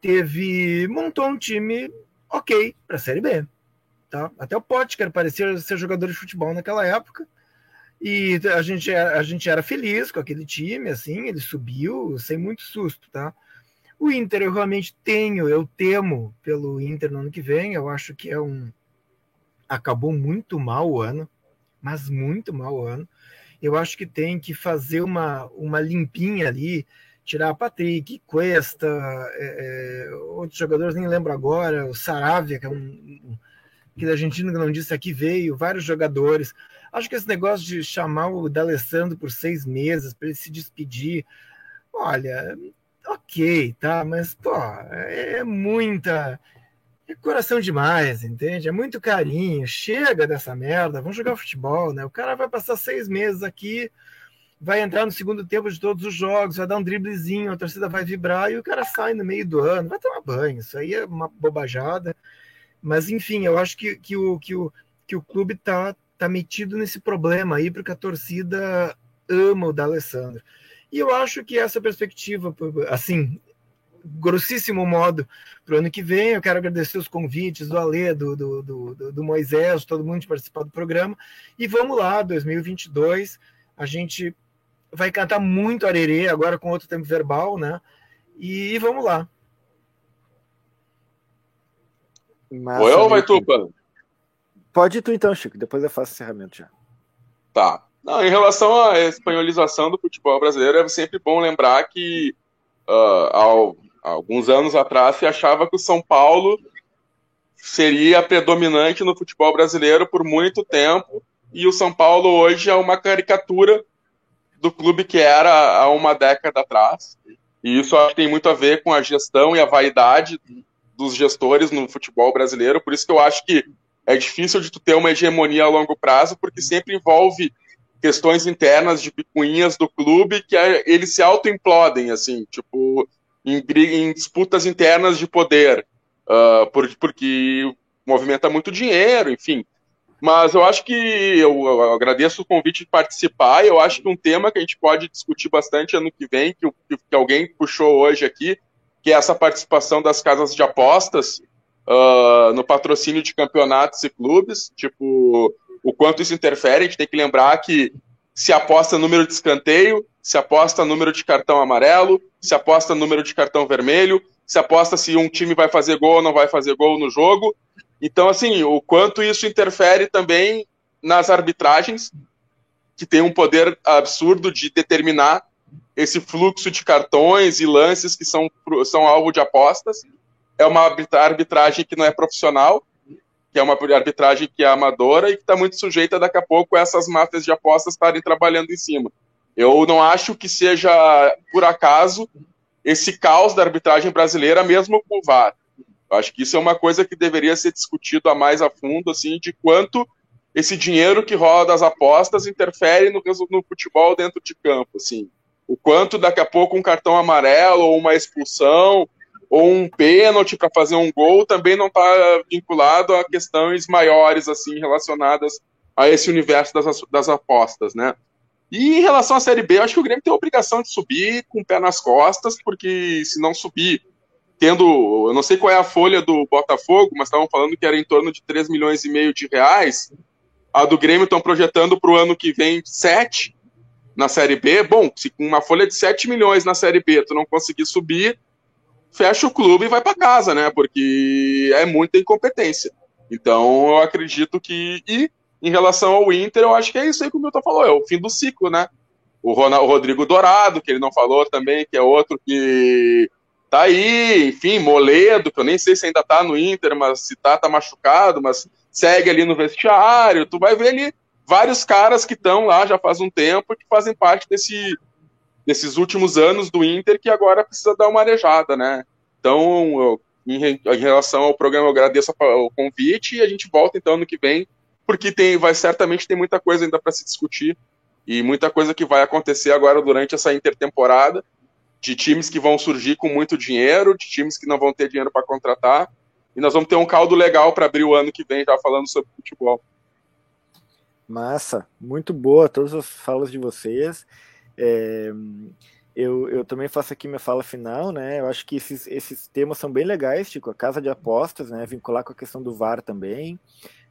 Speaker 2: Teve. montou um time ok para a Série B. Tá? Até o Potker parecia ser jogador de futebol naquela época. E a gente, a gente era feliz com aquele time, assim, ele subiu sem muito susto, tá? O Inter eu realmente tenho, eu temo pelo Inter no ano que vem, eu acho que é um. Acabou muito mal o ano, mas muito mal o ano eu acho que tem que fazer uma, uma limpinha ali, tirar Patrick, Cuesta, é, é, outros jogadores, nem lembro agora, o Saravia, que é um, que da Argentina que não disse aqui veio, vários jogadores. Acho que esse negócio de chamar o D'Alessandro por seis meses para ele se despedir, olha, ok, tá, mas pô, é muita é coração demais, entende? É muito carinho. Chega dessa merda, vamos jogar futebol, né? O cara vai passar seis meses aqui, vai entrar no segundo tempo de todos os jogos, vai dar um driblezinho, a torcida vai vibrar e o cara sai no meio do ano, vai tomar banho. Isso aí é uma bobajada. Mas, enfim, eu acho que, que, o, que, o, que o clube tá, tá metido nesse problema aí, porque a torcida ama o D'Alessandro. E eu acho que essa perspectiva, assim, grossíssimo modo para o ano que vem. Eu quero agradecer os convites do Alê, do, do, do, do Moisés, todo mundo de participar do programa. E vamos lá, 2022, a gente vai cantar muito arerê, agora com outro tempo verbal, né? E vamos lá.
Speaker 3: Massa, Ou vai tu, Pano?
Speaker 5: Pode ir tu então, Chico, depois eu faço o encerramento já.
Speaker 3: Tá. Não, em relação à espanholização do futebol brasileiro, é sempre bom lembrar que uh, ao alguns anos atrás, se achava que o São Paulo seria predominante no futebol brasileiro por muito tempo, e o São Paulo hoje é uma caricatura do clube que era há uma década atrás. E isso acho que tem muito a ver com a gestão e a vaidade dos gestores no futebol brasileiro, por isso que eu acho que é difícil de tu ter uma hegemonia a longo prazo, porque sempre envolve questões internas de picuinhas do clube que é, eles se auto-implodem, assim, tipo, em, em disputas internas de poder, uh, por, porque movimenta muito dinheiro, enfim. Mas eu acho que eu, eu, agradeço o convite de participar. Eu acho que um tema que a gente pode discutir bastante ano que vem, que, que alguém puxou hoje aqui, que é essa participação das casas de apostas uh, no patrocínio de campeonatos e clubes, tipo, o quanto isso interfere, a gente tem que lembrar que se aposta número de escanteio, se aposta número de cartão amarelo, se aposta número de cartão vermelho, se aposta se um time vai fazer gol ou não vai fazer gol no jogo. Então, assim, o quanto isso interfere também nas arbitragens, que tem um poder absurdo de determinar esse fluxo de cartões e lances que são, são alvo de apostas. É uma arbitragem que não é profissional, que é uma arbitragem que é amadora e que está muito sujeita daqui a pouco a essas máfias de apostas estarem trabalhando em cima. Eu não acho que seja por acaso esse caos da arbitragem brasileira, mesmo com o VAR. Eu acho que isso é uma coisa que deveria ser discutido a mais a fundo, assim, de quanto esse dinheiro que rola das apostas interfere no, no futebol dentro de campo, assim. O quanto daqui a pouco um cartão amarelo ou uma expulsão ou um pênalti para fazer um gol também não está vinculado a questões maiores assim relacionadas a esse universo das, das apostas, né? E em relação à Série B, eu acho que o Grêmio tem a obrigação de subir com o pé nas costas, porque se não subir, tendo, eu não sei qual é a folha do Botafogo, mas estavam falando que era em torno de 3 milhões e meio de reais. A do Grêmio estão projetando para o ano que vem 7 na Série B. Bom, se com uma folha de 7 milhões na Série B tu não conseguir subir, fecha o clube e vai para casa, né? Porque é muita incompetência. Então eu acredito que. E em relação ao Inter, eu acho que é isso aí que o Milton falou, é o fim do ciclo, né? O, Ronald, o Rodrigo Dourado, que ele não falou também, que é outro que tá aí, enfim, Moledo, que eu nem sei se ainda tá no Inter, mas se tá, tá machucado, mas segue ali no vestiário, tu vai ver ali vários caras que estão lá já faz um tempo que fazem parte desse, desses últimos anos do Inter que agora precisa dar uma arejada, né? Então, eu, em, em, relação ao programa, eu agradeço o convite e a gente volta então ano que vem porque tem, vai certamente tem muita coisa ainda para se discutir e muita coisa que vai acontecer agora durante essa intertemporada de times que vão surgir com muito dinheiro, de times que não vão ter dinheiro para contratar e nós vamos ter um caldo legal para abrir o ano que vem já falando sobre futebol.
Speaker 5: Massa, muito boa todas as falas de vocês. É, eu, eu também faço aqui minha fala final, né? Eu acho que esses, esses temas são bem legais, tipo a casa de apostas, né? Vincular com a questão do VAR também.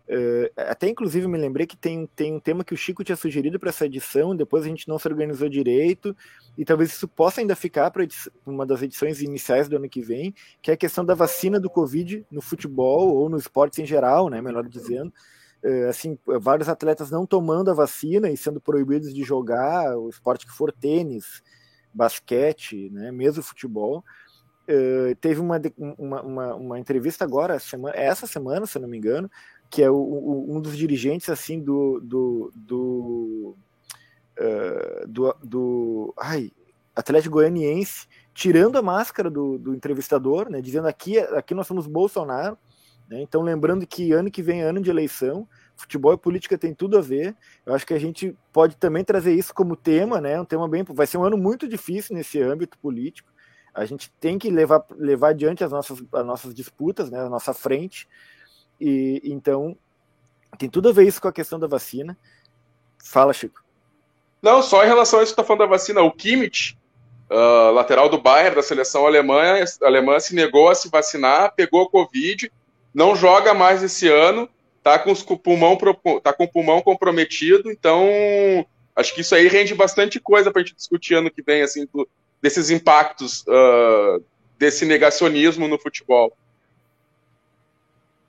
Speaker 5: Uh, até inclusive me lembrei que tem, tem um tema que o Chico tinha sugerido para essa edição, depois a gente não se organizou direito, e talvez isso possa ainda ficar para uma das edições iniciais do ano que vem, que é a questão da vacina do Covid no futebol ou no esporte em geral, né, melhor dizendo. Uh, assim, vários atletas não tomando a vacina e sendo proibidos de jogar o esporte que for tênis, basquete, né, mesmo futebol. Uh, teve uma, uma, uma, uma, entrevista agora, semana, essa semana, se não me engano, que é o, o, um dos dirigentes assim do do do, uh, do, do ai, Atlético Goianiense tirando a máscara do, do entrevistador, né, dizendo aqui aqui nós somos Bolsonaro, né, então lembrando que ano que vem é ano de eleição, futebol e política tem tudo a ver. Eu acho que a gente pode também trazer isso como tema, né, um tema bem, vai ser um ano muito difícil nesse âmbito político. A gente tem que levar levar adiante as nossas as nossas disputas, né, a nossa frente e então tem tudo a ver isso com a questão da vacina. Fala, Chico.
Speaker 3: Não, só em relação a isso que está falando da vacina, o Kimmich, uh, lateral do Bayern da seleção alemã, alemã se negou a se vacinar, pegou a Covid, não joga mais esse ano, tá com, o pulmão, tá com pulmão comprometido, então acho que isso aí rende bastante coisa para a gente discutir ano que vem, assim, do, desses impactos uh, desse negacionismo no futebol.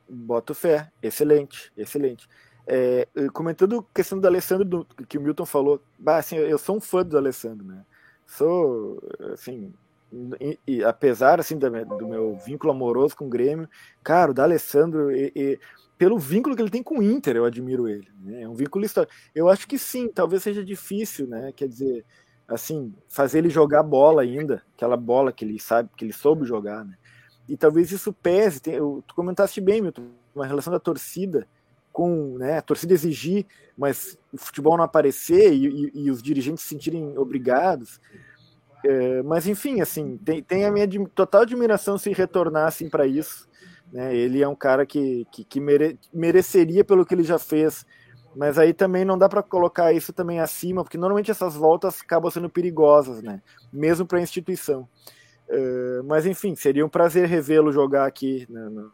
Speaker 5: Boto fé, excelente, excelente. É, comentando a questão do Alessandro, do, que o Milton falou, bah, assim, eu sou um fã do Alessandro, né? Sou, assim, e, e, apesar assim do, do, meu vínculo amoroso com o Grêmio, cara, o da Alessandro, e, e, pelo vínculo que ele tem com o Inter, eu admiro ele. Né? É um vínculo histórico. Eu acho que sim, talvez seja difícil, né? Quer dizer, assim, fazer ele jogar bola ainda, aquela bola que ele sabe, que ele soube jogar, né? e talvez isso pese. Tem, eu, tu comentaste bem, Milton, uma relação da torcida com né, a torcida exigir, mas o futebol não aparecer e, e, e os dirigentes se sentirem obrigados. É, mas enfim, assim, tem, tem a minha total admiração se retornar assim para isso. Né? Ele é um cara que, que, que mere, mereceria pelo que ele já fez, mas aí também não dá para colocar isso também acima, porque normalmente essas voltas acabam sendo perigosas, né? Mesmo para a instituição. Uh, mas enfim, seria um prazer revê-lo jogar aqui né, no,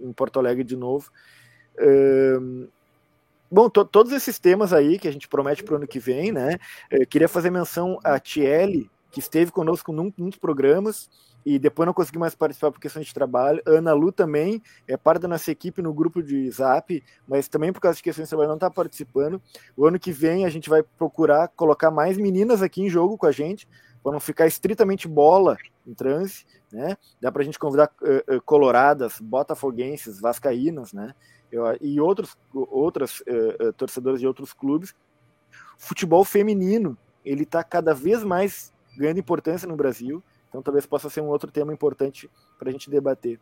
Speaker 5: em Porto Alegre de novo. Uh, bom, to, todos esses temas aí que a gente promete para o ano que vem, né? Uh, queria fazer menção a Tiele, que esteve conosco num dos programas e depois não consegui mais participar por questão de trabalho. Ana Lu também é parte da nossa equipe no grupo de Zap, mas também por causa de questões de trabalho não está participando. O ano que vem a gente vai procurar colocar mais meninas aqui em jogo com a gente, para não ficar estritamente bola em transe, né? Dá para a gente convidar uh, uh, coloradas, botafoguenses, vascaínas, né? Eu, e outros, outras uh, torcedoras de outros clubes. Futebol feminino, ele está cada vez mais ganhando importância no Brasil. Então talvez possa ser um outro tema importante para a gente debater.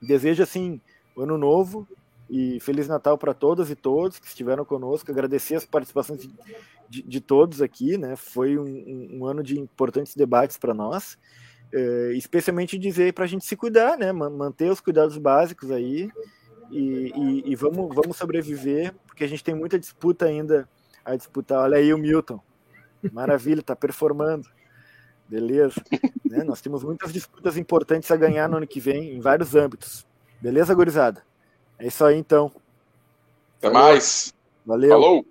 Speaker 5: Desejo assim ano novo e feliz Natal para todas e todos que estiveram conosco. Agradecer as participações de, de, de todos aqui, né? Foi um, um ano de importantes debates para nós. É, especialmente dizer para a gente se cuidar, né? Manter os cuidados básicos aí e, e, e, vamos, vamos sobreviver, porque a gente tem muita disputa ainda a disputar. Olha aí o Milton, maravilha, está performando. Beleza? (laughs) né? Nós temos muitas disputas importantes a ganhar no ano que vem, em vários âmbitos. Beleza, gurizada? É isso aí, então.
Speaker 3: Até mais.
Speaker 5: Valeu.
Speaker 3: Falou.